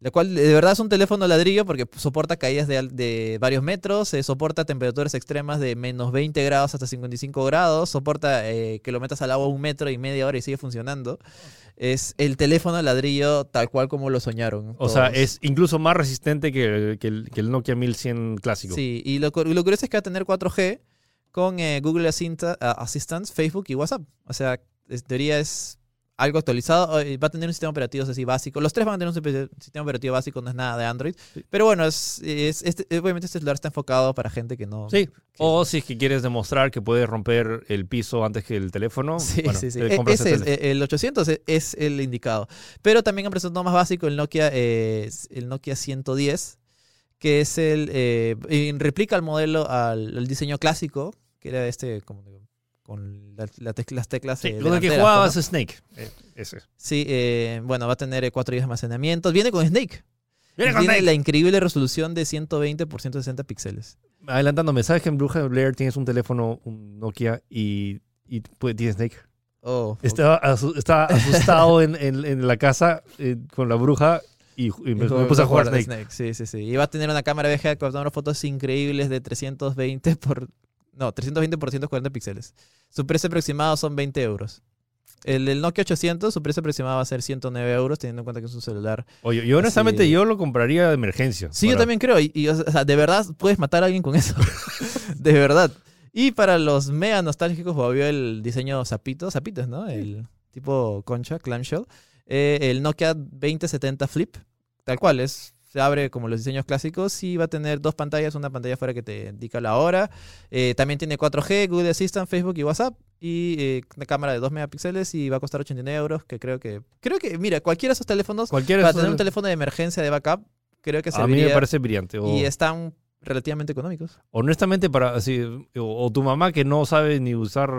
La cual de verdad es un teléfono ladrillo porque soporta caídas de, varios metros, soporta temperaturas extremas de menos 20 grados hasta 55 grados, soporta eh, que lo metas al agua un metro y media hora y sigue funcionando. Es el teléfono ladrillo tal cual como lo soñaron. O sea, es incluso más resistente que, el, Nokia 1100 clásico. Sí, y lo, curioso es que va a tener 4G con eh, Google Assistant, Facebook y WhatsApp. O sea, en teoría es algo actualizado. Va a tener un sistema operativo así básico. Los tres van a tener un sistema operativo básico, no es nada de Android. Pero bueno, es, este, obviamente este celular está enfocado para gente que no. Sí. o si es que quieres demostrar que puedes romper el piso antes que el teléfono. Sí, sí, sí. E, ese es, el 800 es, el indicado. Pero también han presentado más básico el Nokia, eh, el Nokia 110 que es el. Eh, replica el modelo al, diseño clásico, que era este, como con las teclas. Sí, lo que jugabas Snake. Eh, ese. Sí, eh, bueno, va a tener 4 GB de almacenamiento. Viene con Snake. Viene con Tiene la increíble resolución de 120 por 160 píxeles. Adelantándome, ¿sabes que en Bruja Blair tienes un teléfono, un Nokia, y, y pues, tiene Snake? Oh, estaba, asustado en, en, la casa con la bruja y, me, puse a jugar Snake. Sí, sí, sí. Y va a tener una cámara VGA captando fotos increíbles de 320 por... No, 320 por 140 píxeles. Su precio aproximado son 20 euros. El, Nokia 800, su precio aproximado va a ser 109 euros, teniendo en cuenta que es un celular. Oye, yo honestamente yo lo compraría de emergencia. Sí, yo también creo. Y, o sea, de verdad puedes matar a alguien con eso. de verdad. Y para los mega nostálgicos, volvió el diseño zapito, zapitos, ¿no? El tipo concha, clamshell. Eh, el Nokia 2070 Flip, tal cual, es se abre como los diseños clásicos y va a tener dos pantallas, una pantalla afuera que te indica la hora. Eh, también tiene 4G, Google Assistant, Facebook y WhatsApp. Y eh, una cámara de 2 megapíxeles y va a costar 89 euros, que creo que... Creo que, mira, cualquiera de esos teléfonos, cualquiera para tener un teléfono de emergencia de backup, creo que A mí me parece brillante. Y están relativamente económicos. Honestamente, para así, o, tu mamá que no sabe ni usar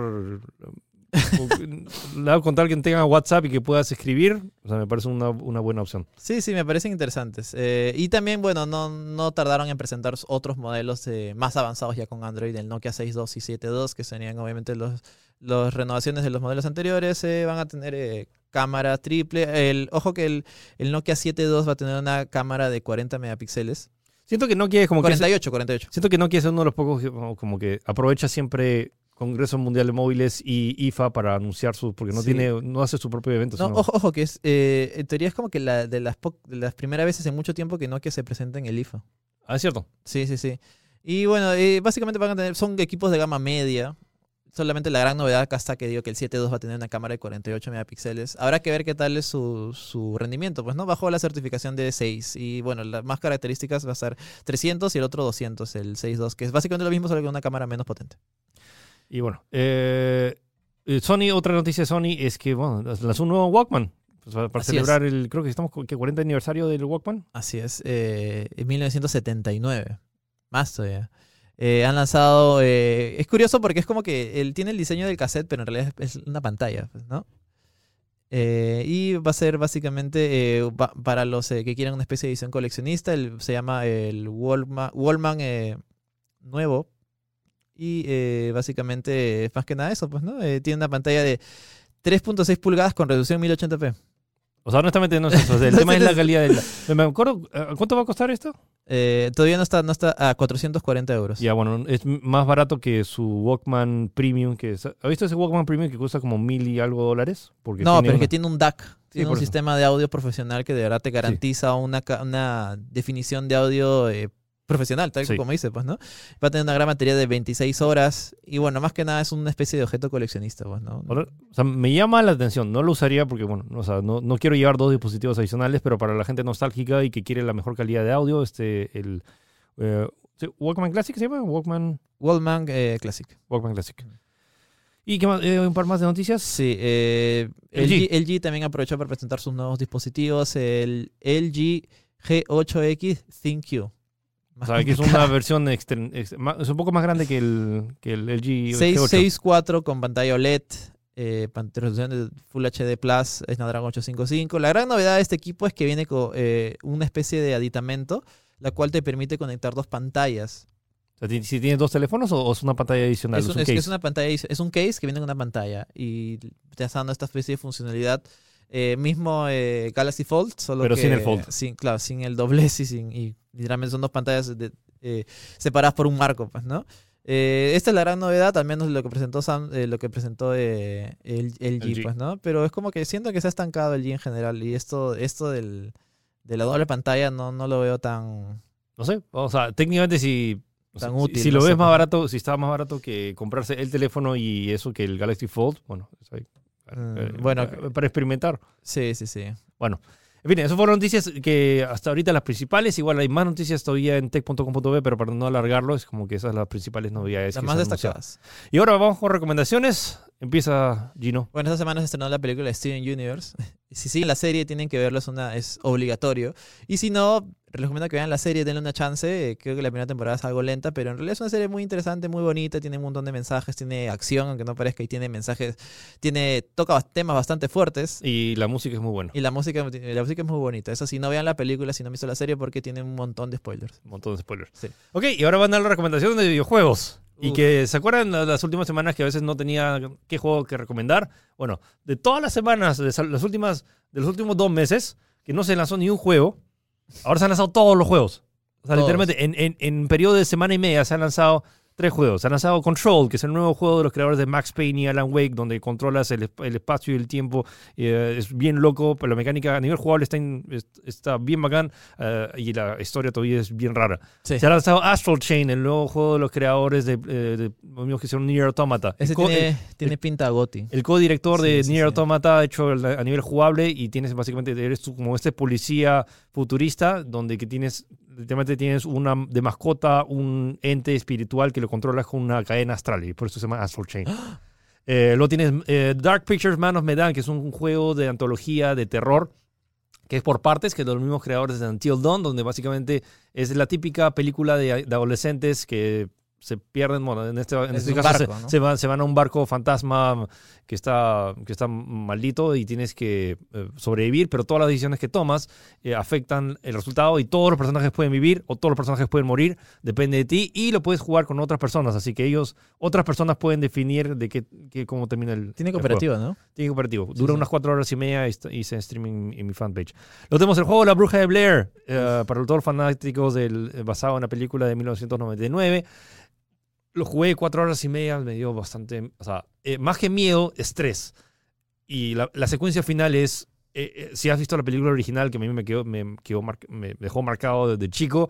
le voy a contar que tenga WhatsApp y que puedas escribir, o sea, me parece una, una buena opción. Sí, sí, me parecen interesantes. Eh, y también, bueno, no, no tardaron en presentar otros modelos eh, más avanzados ya con Android, el Nokia 6.2 y 7.2, que serían obviamente los, los renovaciones de los modelos anteriores. Eh, van a tener cámara triple. El, ojo que el, el Nokia 7.2 va a tener una cámara de 40 megapíxeles. Siento que Nokia es como 48, que 48. Siento que Nokia es uno de los pocos como que aprovecha siempre Congreso Mundial de Móviles y IFA para anunciar su, porque no tiene, no hace su propio evento. No, ojo, ojo, que es, eh, en teoría es como que la, de, las las primeras veces en mucho tiempo que Nokia se presenta en el IFA. Ah, es cierto. Sí, sí, sí. Y bueno, eh, básicamente van a tener, son equipos de gama media. Solamente la gran novedad acá está que digo que el 7.2 va a tener una cámara de 48 megapíxeles. Habrá que ver qué tal es su, su rendimiento, pues no bajo la certificación de 6. Y bueno, las más características va a ser 300 y el otro 200, el 6.2, que es básicamente lo mismo, solo que una cámara menos potente. Y bueno, eh, eh, Sony, otra noticia de Sony es que, bueno, lanzó un nuevo Walkman. Pues, para celebrar el, creo que estamos, ¿qué, 40 aniversario del Walkman. Así es, eh, en 1979. Más todavía. han lanzado, es curioso porque es como que él tiene el diseño del cassette, pero en realidad es una pantalla, pues, ¿no? y va a ser básicamente para los que quieran una especie de edición coleccionista, se llama el Wallman, Wallman nuevo, y eh, básicamente, más que nada eso, pues, ¿no? Eh, tiene una pantalla de 3.6 pulgadas con reducción 1080p. O sea, honestamente no es eso. El tema es la calidad del... Me acuerdo, ¿cuánto va a costar esto? Eh, todavía no está, no está a 440 euros. Ya, bueno, es más barato que su Walkman Premium. Que ¿Ha visto ese Walkman Premium que cuesta como mil y algo dólares? Porque no, pero es que tiene un DAC. Tiene un sistema de audio profesional que de verdad te garantiza una, una definición de audio eh, profesional, tal como dice, pues, ¿no? Va a tener una gran batería de 26 horas y bueno, más que nada es una especie de objeto coleccionista, pues, ¿no? O sea, me llama la atención, no lo usaría porque, bueno, o sea, no, no, quiero llevar dos dispositivos adicionales, pero para la gente nostálgica y que quiere la mejor calidad de audio, este, el eh, Walkman Classic se llama, Walkman... Walkman eh, Classic. Walkman Classic. ¿Y qué más, eh, un par más de noticias? Sí, eh, LG. LG también aprovechó para presentar sus nuevos dispositivos, el LG G8X ThinQ. O sea, que es una versión es un poco más grande que el, que el LG 664 con pantalla OLED, eh, resolución de Full HD Plus, Snapdragon 855. La gran novedad de este equipo es que viene con eh, una especie de aditamento, la cual te permite conectar dos pantallas. O sea, si tienes dos teléfonos o, es una pantalla adicional. Es, un, es, una pantalla, es un case que viene con una pantalla y te está dando esta especie de funcionalidad. Eh, mismo eh, Galaxy Fold, solo Pero que, sin el Fold. Sin, claro, sin el doblez y sin, y literalmente son dos pantallas eh, separadas por un marco, pues, ¿no? Eh, esta es la gran novedad, al menos lo que presentó Sam, eh, lo que presentó el, LG, pues, ¿no? Pero es como que siento que se ha estancado el G en general y esto, esto del, de la doble pantalla no, no lo veo tan... No sé, o sea, técnicamente si... si, lo ves más barato, si está más barato que comprarse el teléfono y eso que el Galaxy Fold, bueno, mm, bueno para experimentar. Sí, sí, sí. Bueno, en fin, esas fueron noticias que hasta ahorita las principales. Igual hay más noticias todavía en tech.com.b, pero para no alargarlo, es como que esas son las principales novedades. Las más destacadas. Y ahora vamos con recomendaciones. Empieza Gino. Bueno, esta semana se estrenó la película Steven Universe. si siguen la serie, tienen que verlo, es, una, es obligatorio. Y si no, les recomiendo que vean la serie, denle una chance. Creo que la primera temporada es algo lenta, pero en realidad es una serie muy interesante, muy bonita, tiene un montón de mensajes, tiene acción, aunque no parezca, y tiene mensajes, tiene toca temas bastante fuertes. Y la música es muy buena. Y la música, la música es muy bonita. Eso sí, no vean la película si no han visto la serie porque tiene un montón de spoilers. Un montón de spoilers. Sí. Ok, y ahora van a dar la recomendación de videojuegos. Y que se acuerdan las últimas semanas que a veces no tenía qué juego que recomendar. Bueno, de todas las semanas, de las últimas, de los últimos dos meses, que no se lanzó ni un juego, ahora se han lanzado todos los juegos. O sea, literalmente en, en, en periodo de semana y media se han lanzado tres juegos. Han lanzado Control, que es el nuevo juego de los creadores de Max Payne y Alan Wake, donde controlas el, espacio y el tiempo. Eh, es bien loco, pero la mecánica a nivel jugable está, está bien bacán eh, y la historia todavía es bien rara. Se ha lanzado Astral Chain, el nuevo juego de los creadores de, eh, de, que son Nier Automata. Ese tiene, pinta a Gotti. El co-director de Nier Automata ha hecho a nivel jugable y tienes básicamente, eres como este policía futurista donde que tienes literalmente tienes una de mascota un ente espiritual que lo controlas con una cadena astral y por eso se llama Astral Chain. Eh, lo tienes eh, Dark Pictures Man of Medan, que es un juego de antología de terror que es por partes, que es de los mismos creadores de Until Dawn, donde básicamente es la típica película de, de adolescentes que se pierden, bueno, en este, en este caso se, van, se, van, a un barco fantasma que está, que está maldito y tienes que eh, sobrevivir, pero todas las decisiones que tomas eh, afectan el resultado y todos los personajes pueden vivir o todos los personajes pueden morir, depende de ti y lo puedes jugar con otras personas, así que ellos, otras personas pueden definir de qué, cómo termina el Tiene cooperativo, ¿no? Tiene cooperativo. Dura unas cuatro horas y media y, se streaming en mi fanpage. Lo tenemos el juego La Bruja de Blair, eh, para todos los fanáticos del, basado en la película de 1999 lo jugué cuatro horas y media, me dio bastante, o sea, eh, más que miedo, estrés. Y la, secuencia final es, eh, eh, si has visto la película original, que a mí me, quedó me dejó marcado desde chico,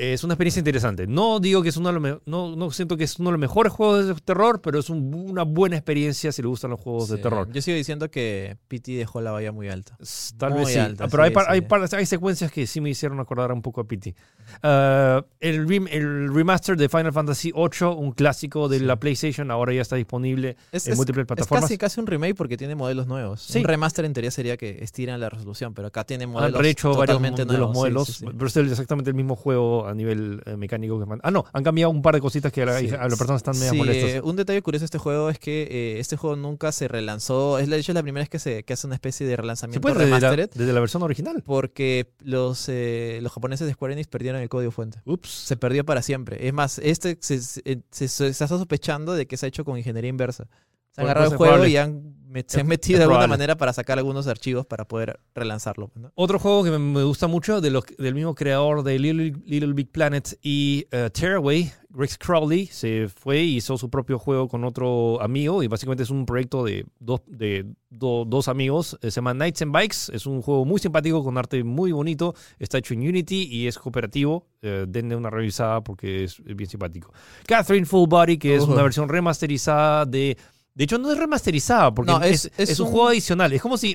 es una experiencia interesante. No digo que es uno de los no, no siento que es uno de los mejores juegos de terror, pero es una buena experiencia si le gustan los juegos de terror. Yo sigo diciendo que PT dejó la valla muy alta. Tal vez sí. pero hay, hay, hay, secuencias que sí me hicieron acordar un poco a PT. Uh, el, el, remaster de Final Fantasy VIII, un clásico de la PlayStation, ahora ya está disponible en múltiples plataformas. Es casi, casi un remake porque tiene modelos nuevos. Un remaster en teoría sería que estiran la resolución, pero acá tiene modelos Han hecho totalmente varios nuevos. de los modelos, pero es exactamente el mismo juego a nivel eh, mecánico que Ah, no, han cambiado un par de cositas que a, las personas están medio molestas. Eh, un detalle curioso de este juego es que eh, este juego nunca se relanzó. Es, de hecho, es la primera vez que se que hace una especie de relanzamiento ¿Se remastered. Desde la, versión original. Porque los, los japoneses de Square Enix perdieron el código fuente. Ups. Se perdió para siempre. Es más, este se, se, se está sospechando de que se ha hecho con ingeniería inversa. Se han agarrado el juego y han, se han metido de alguna manera para sacar algunos archivos para poder relanzarlo. Otro juego que me, gusta mucho de los, del mismo creador de Little, Big Planet y uh, Tearaway, Rex Crowley, se fue y hizo su propio juego con otro amigo y básicamente es un proyecto de dos, de dos amigos. Se llama Nights and Bikes. Es un juego muy simpático con arte muy bonito. Está hecho en Unity y es cooperativo. Eh, denle una revisada porque es, bien simpático. Catherine Full Body, que es una versión remasterizada de de hecho, no es remasterizada, porque es, un, juego adicional. Es como si,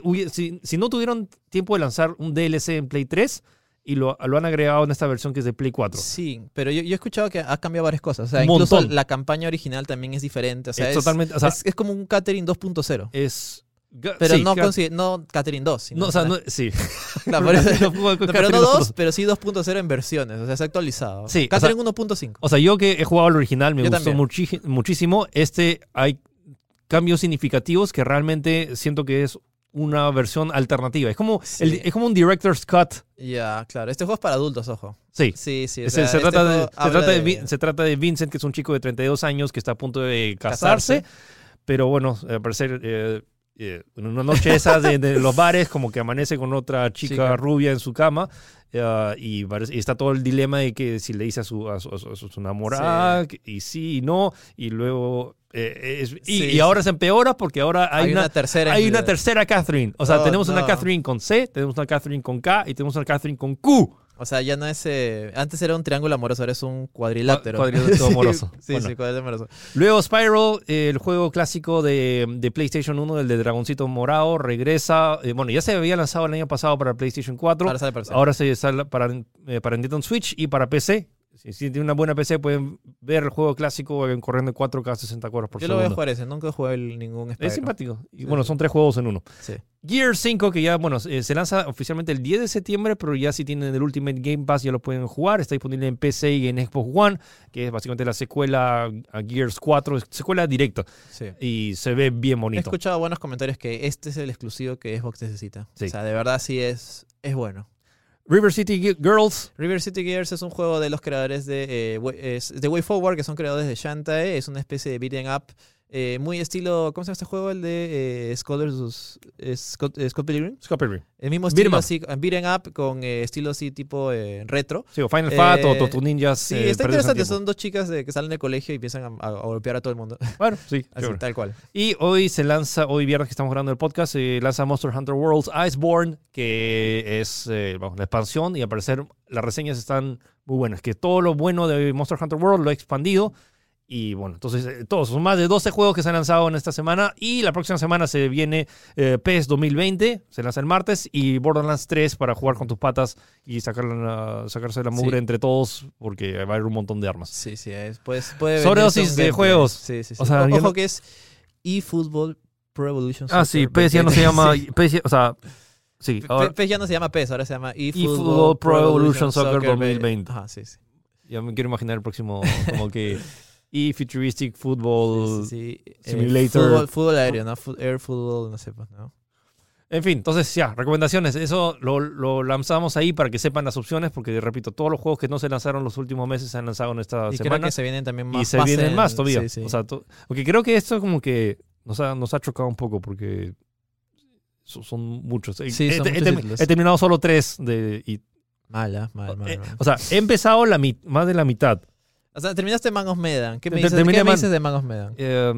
si, no tuvieron tiempo de lanzar un DLC en Play 3 y lo, lo, han agregado en esta versión que es de Play 4. Sí, pero yo, he escuchado que ha cambiado varias cosas. O sea, incluso la campaña original también es diferente. O sea, es, totalmente, es, como un Catering 2.0 Es. Pero no, no Catering 2. no, o sea, no, sí. pero no 2, pero sí 2.0 en versiones. O sea, se ha actualizado. Sí, Catering 1.5. O sea, yo que he jugado el original me gustó muchísimo. Este hay cambios significativos que realmente siento que es una versión alternativa. Es como, es como un director's cut. Ya, claro. Este juego es para adultos, ojo. Sí. Sí, sí. se, este trata de, se, trata de... se, trata de, Vincent, que es un chico de 32 años que está a punto de casarse. Pero bueno, al parecer, eh, eh, en una noche esa de, los bares, como que amanece con otra chica, rubia en su cama. Eh, y, está todo el dilema de que si le dice a su, a su, enamorada y sí y no. Y luego eh, y, ahora se empeora porque ahora hay, una, tercera hay una tercera Catherine. O sea, oh, tenemos una Catherine con C, tenemos una Catherine con K y tenemos una Catherine con Q. O sea, ya no es. Eh, antes era un triángulo amoroso, ahora es un cuadrilátero. Cuadrilátero amoroso. sí, sí, cuadrilátero amoroso. Luego Spiral, el juego clásico de, de, PlayStation 1, el de Dragoncito Morado, regresa. Eh, bueno, ya se había lanzado el año pasado para PlayStation 4. Ahora, sale para ahora se sale para, para Nintendo Switch y para PC. Si, tienen una buena PC, pueden ver el juego clásico corriendo en 4K 60 cuadros por Yo segundo. Yo lo voy a jugar ese, nunca jugado ningún Es simpático. Y bueno, son tres juegos en uno. Sí. Gear 5, que ya, bueno, eh, se lanza oficialmente el 10 de septiembre, pero ya si tienen el Ultimate Game Pass ya lo pueden jugar. Está disponible en PC y en Xbox One, que es básicamente la secuela a Gears 4, secuela directa. Sí. Y se ve bien bonito. He escuchado buenos comentarios que este es el exclusivo que Xbox necesita. O sea, de verdad sí es, es bueno. River City Girls. River City Girls es un juego de los creadores de, eh, Way Forward, que son creadores de Shantae. Es una especie de beat'em up eh, muy estilo, ¿cómo se llama este juego? El de eh, Scholars, Scott, Scott, Pilgrim. Scott Pilgrim. El mismo estilo así, beating up con estilo así tipo retro. Sí, o Final Fat o Tortu Ninjas. Sí, está interesante. Son dos chicas que salen del colegio y empiezan a, golpear a todo el mundo. Bueno, sí. así, tal cual. Y hoy se lanza, hoy viernes que estamos grabando el podcast, se lanza Monster Hunter Worlds Iceborne, que es la expansión y al parecer las reseñas están muy buenas. Que todo lo bueno de Monster Hunter World lo ha expandido y bueno, entonces eh, todos, son más de 12 juegos que se han lanzado en esta semana y la próxima semana se viene eh, PES 2020, se lanza el martes, y Borderlands 3 para jugar con tus patas y sacar sacarse la mugre entre todos porque va a haber un montón de armas. Sí, sí, es, pues, puede Sobredosis de juegos. Sí, sí, sí. O sea, Ojo que es eFootball Pro Evolution Soccer. Ah, sí, PES ya no se llama, PES, o sea... Sí, PES ya no se llama PES, ahora se llama eFootball Pro Evolution Soccer 2020. Ajá, sí, sí. Ya me quiero imaginar el próximo, como que y Futuristic Football Simulator. fútbol, aéreo, ¿no? Air Football, no sé, pues, ¿no? En fin, entonces ya, recomendaciones. Eso lo, lanzamos ahí para que sepan las opciones, porque repito, todos los juegos que no se lanzaron los últimos meses se han lanzado en esta y semana. Creo que se vienen también más. Y se vienen más todavía. O sea, porque creo que esto como que nos ha, nos ha chocado un poco, porque son, muchos. Sí, he, son he, terminado solo tres de. Y, mala, mal, mal, eh, O sea, he empezado la más de la mitad. O sea, terminaste Man of Medan. ¿Qué me dices, ¿qué me dices de Man of Medan? Eh,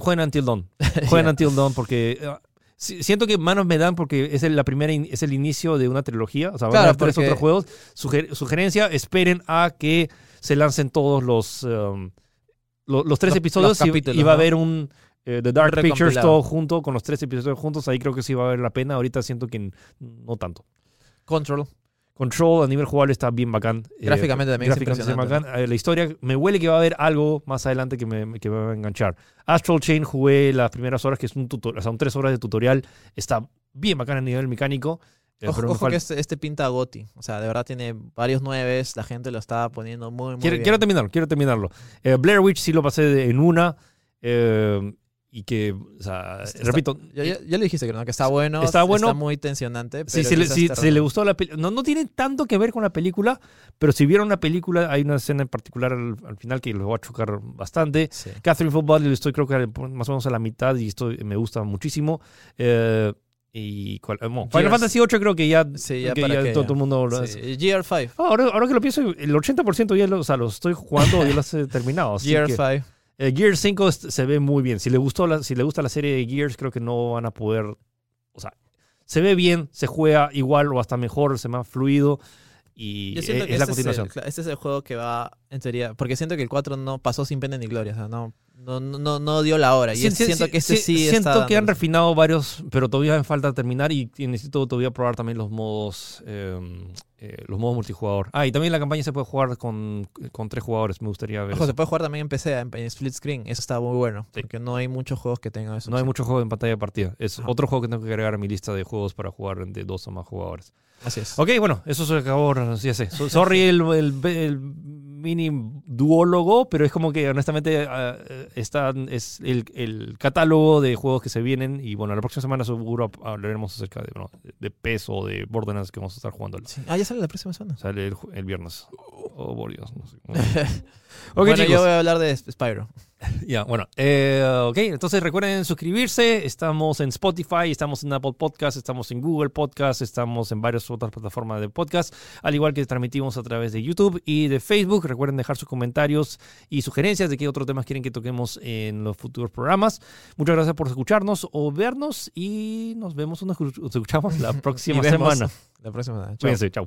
jueguen Until Dawn. Jueguen Until Dawn porque... Eh, siento que Man of Medan porque es el, la primera es el inicio de una trilogía. O sea, van a haber tres otros juegos. sugerencia, esperen a que se lancen todos los, um, los, tres episodios y, va a haber un... Eh, The Dark Pictures todo junto, con los tres episodios juntos, ahí creo que sí va a valer la pena. Ahorita siento que no tanto. Control. Control a nivel jugable está bien bacán. Eh, gráficamente también gráficamente bacán. Eh, la historia, me huele que va a haber algo más adelante que me, que me va a enganchar. Astral Chain jugué las primeras horas, que es un tutorial, son tres horas de tutorial. Está bien bacán a nivel mecánico. Eh, ojo, que este, este, pinta a Goti. O sea, de verdad tiene varios nueves. La gente lo está poniendo muy, muy quiero, bien. Quiero terminarlo, quiero terminarlo. Blair Witch sí lo pasé en una. Eh, y que, o sea, repito. Ya, le dijiste que no, que está bueno. Está bueno. Está muy tensionante. sí, si, le, gustó la película. No, no tiene tanto que ver con la película, pero si vieron la película, hay una escena en particular al, final que lo va a chocar bastante. Catherine Football, estoy creo que más o menos a la mitad y esto me gusta muchísimo. Eh, y Final Fantasy 8 creo que ya, sí, ya, todo, el mundo lo sí. GR5. Ah, ahora, ahora, que lo pienso, el 80% ya lo, o sea, lo estoy jugando, ya lo he terminado. GR5. Eh, Gears 5 se ve muy bien. Si le, gustó la, si le gusta la serie de Gears, creo que no van a poder. O sea, se ve bien, se juega igual o hasta mejor, se me ha fluido. Y es, la este continuación. este es el juego que va, en teoría. Porque siento que el 4 no pasó sin pena ni gloria. O sea, no, no, no, no dio la hora. Y siento que este sí, Siento que han refinado varios, pero todavía me falta terminar y necesito todavía probar también los modos em, eh, los modos multijugador. Ah, y también la campaña se puede jugar con, con tres jugadores. Me gustaría ver. Ojo, se puede jugar también en PC, en, split screen. Eso está muy bueno. Porque no hay muchos juegos que tengan eso. No hay muchos juegos en pantalla de partida. Es otro juego que tengo que agregar a mi lista de juegos para jugar de dos o más jugadores. Así es. Ok, bueno, eso se acabó. Ya sé. Sorry el, el mini duólogo, pero es como que honestamente ah, está, es el, el, catálogo de juegos que se vienen y bueno, la próxima semana seguro hablaremos acerca de, bueno, de peso, de Borderlands que vamos a estar jugando. Ah, ya sale la próxima semana. Sale el, el viernes. Oh, por Dios. No sé. bueno, yo voy a hablar de Spyro. Ya, bueno. Eh, ok, entonces recuerden suscribirse. Estamos en Spotify, estamos en Apple Podcast, estamos en Google Podcast, estamos en varias otras plataformas de podcast, al igual que transmitimos a través de YouTube y de Facebook. Recuerden dejar sus comentarios y sugerencias de qué otros temas quieren que toquemos en los futuros programas. Muchas gracias por escucharnos o vernos y nos vemos, nos escuchamos la próxima semana. La próxima semana. Cuídense, chao.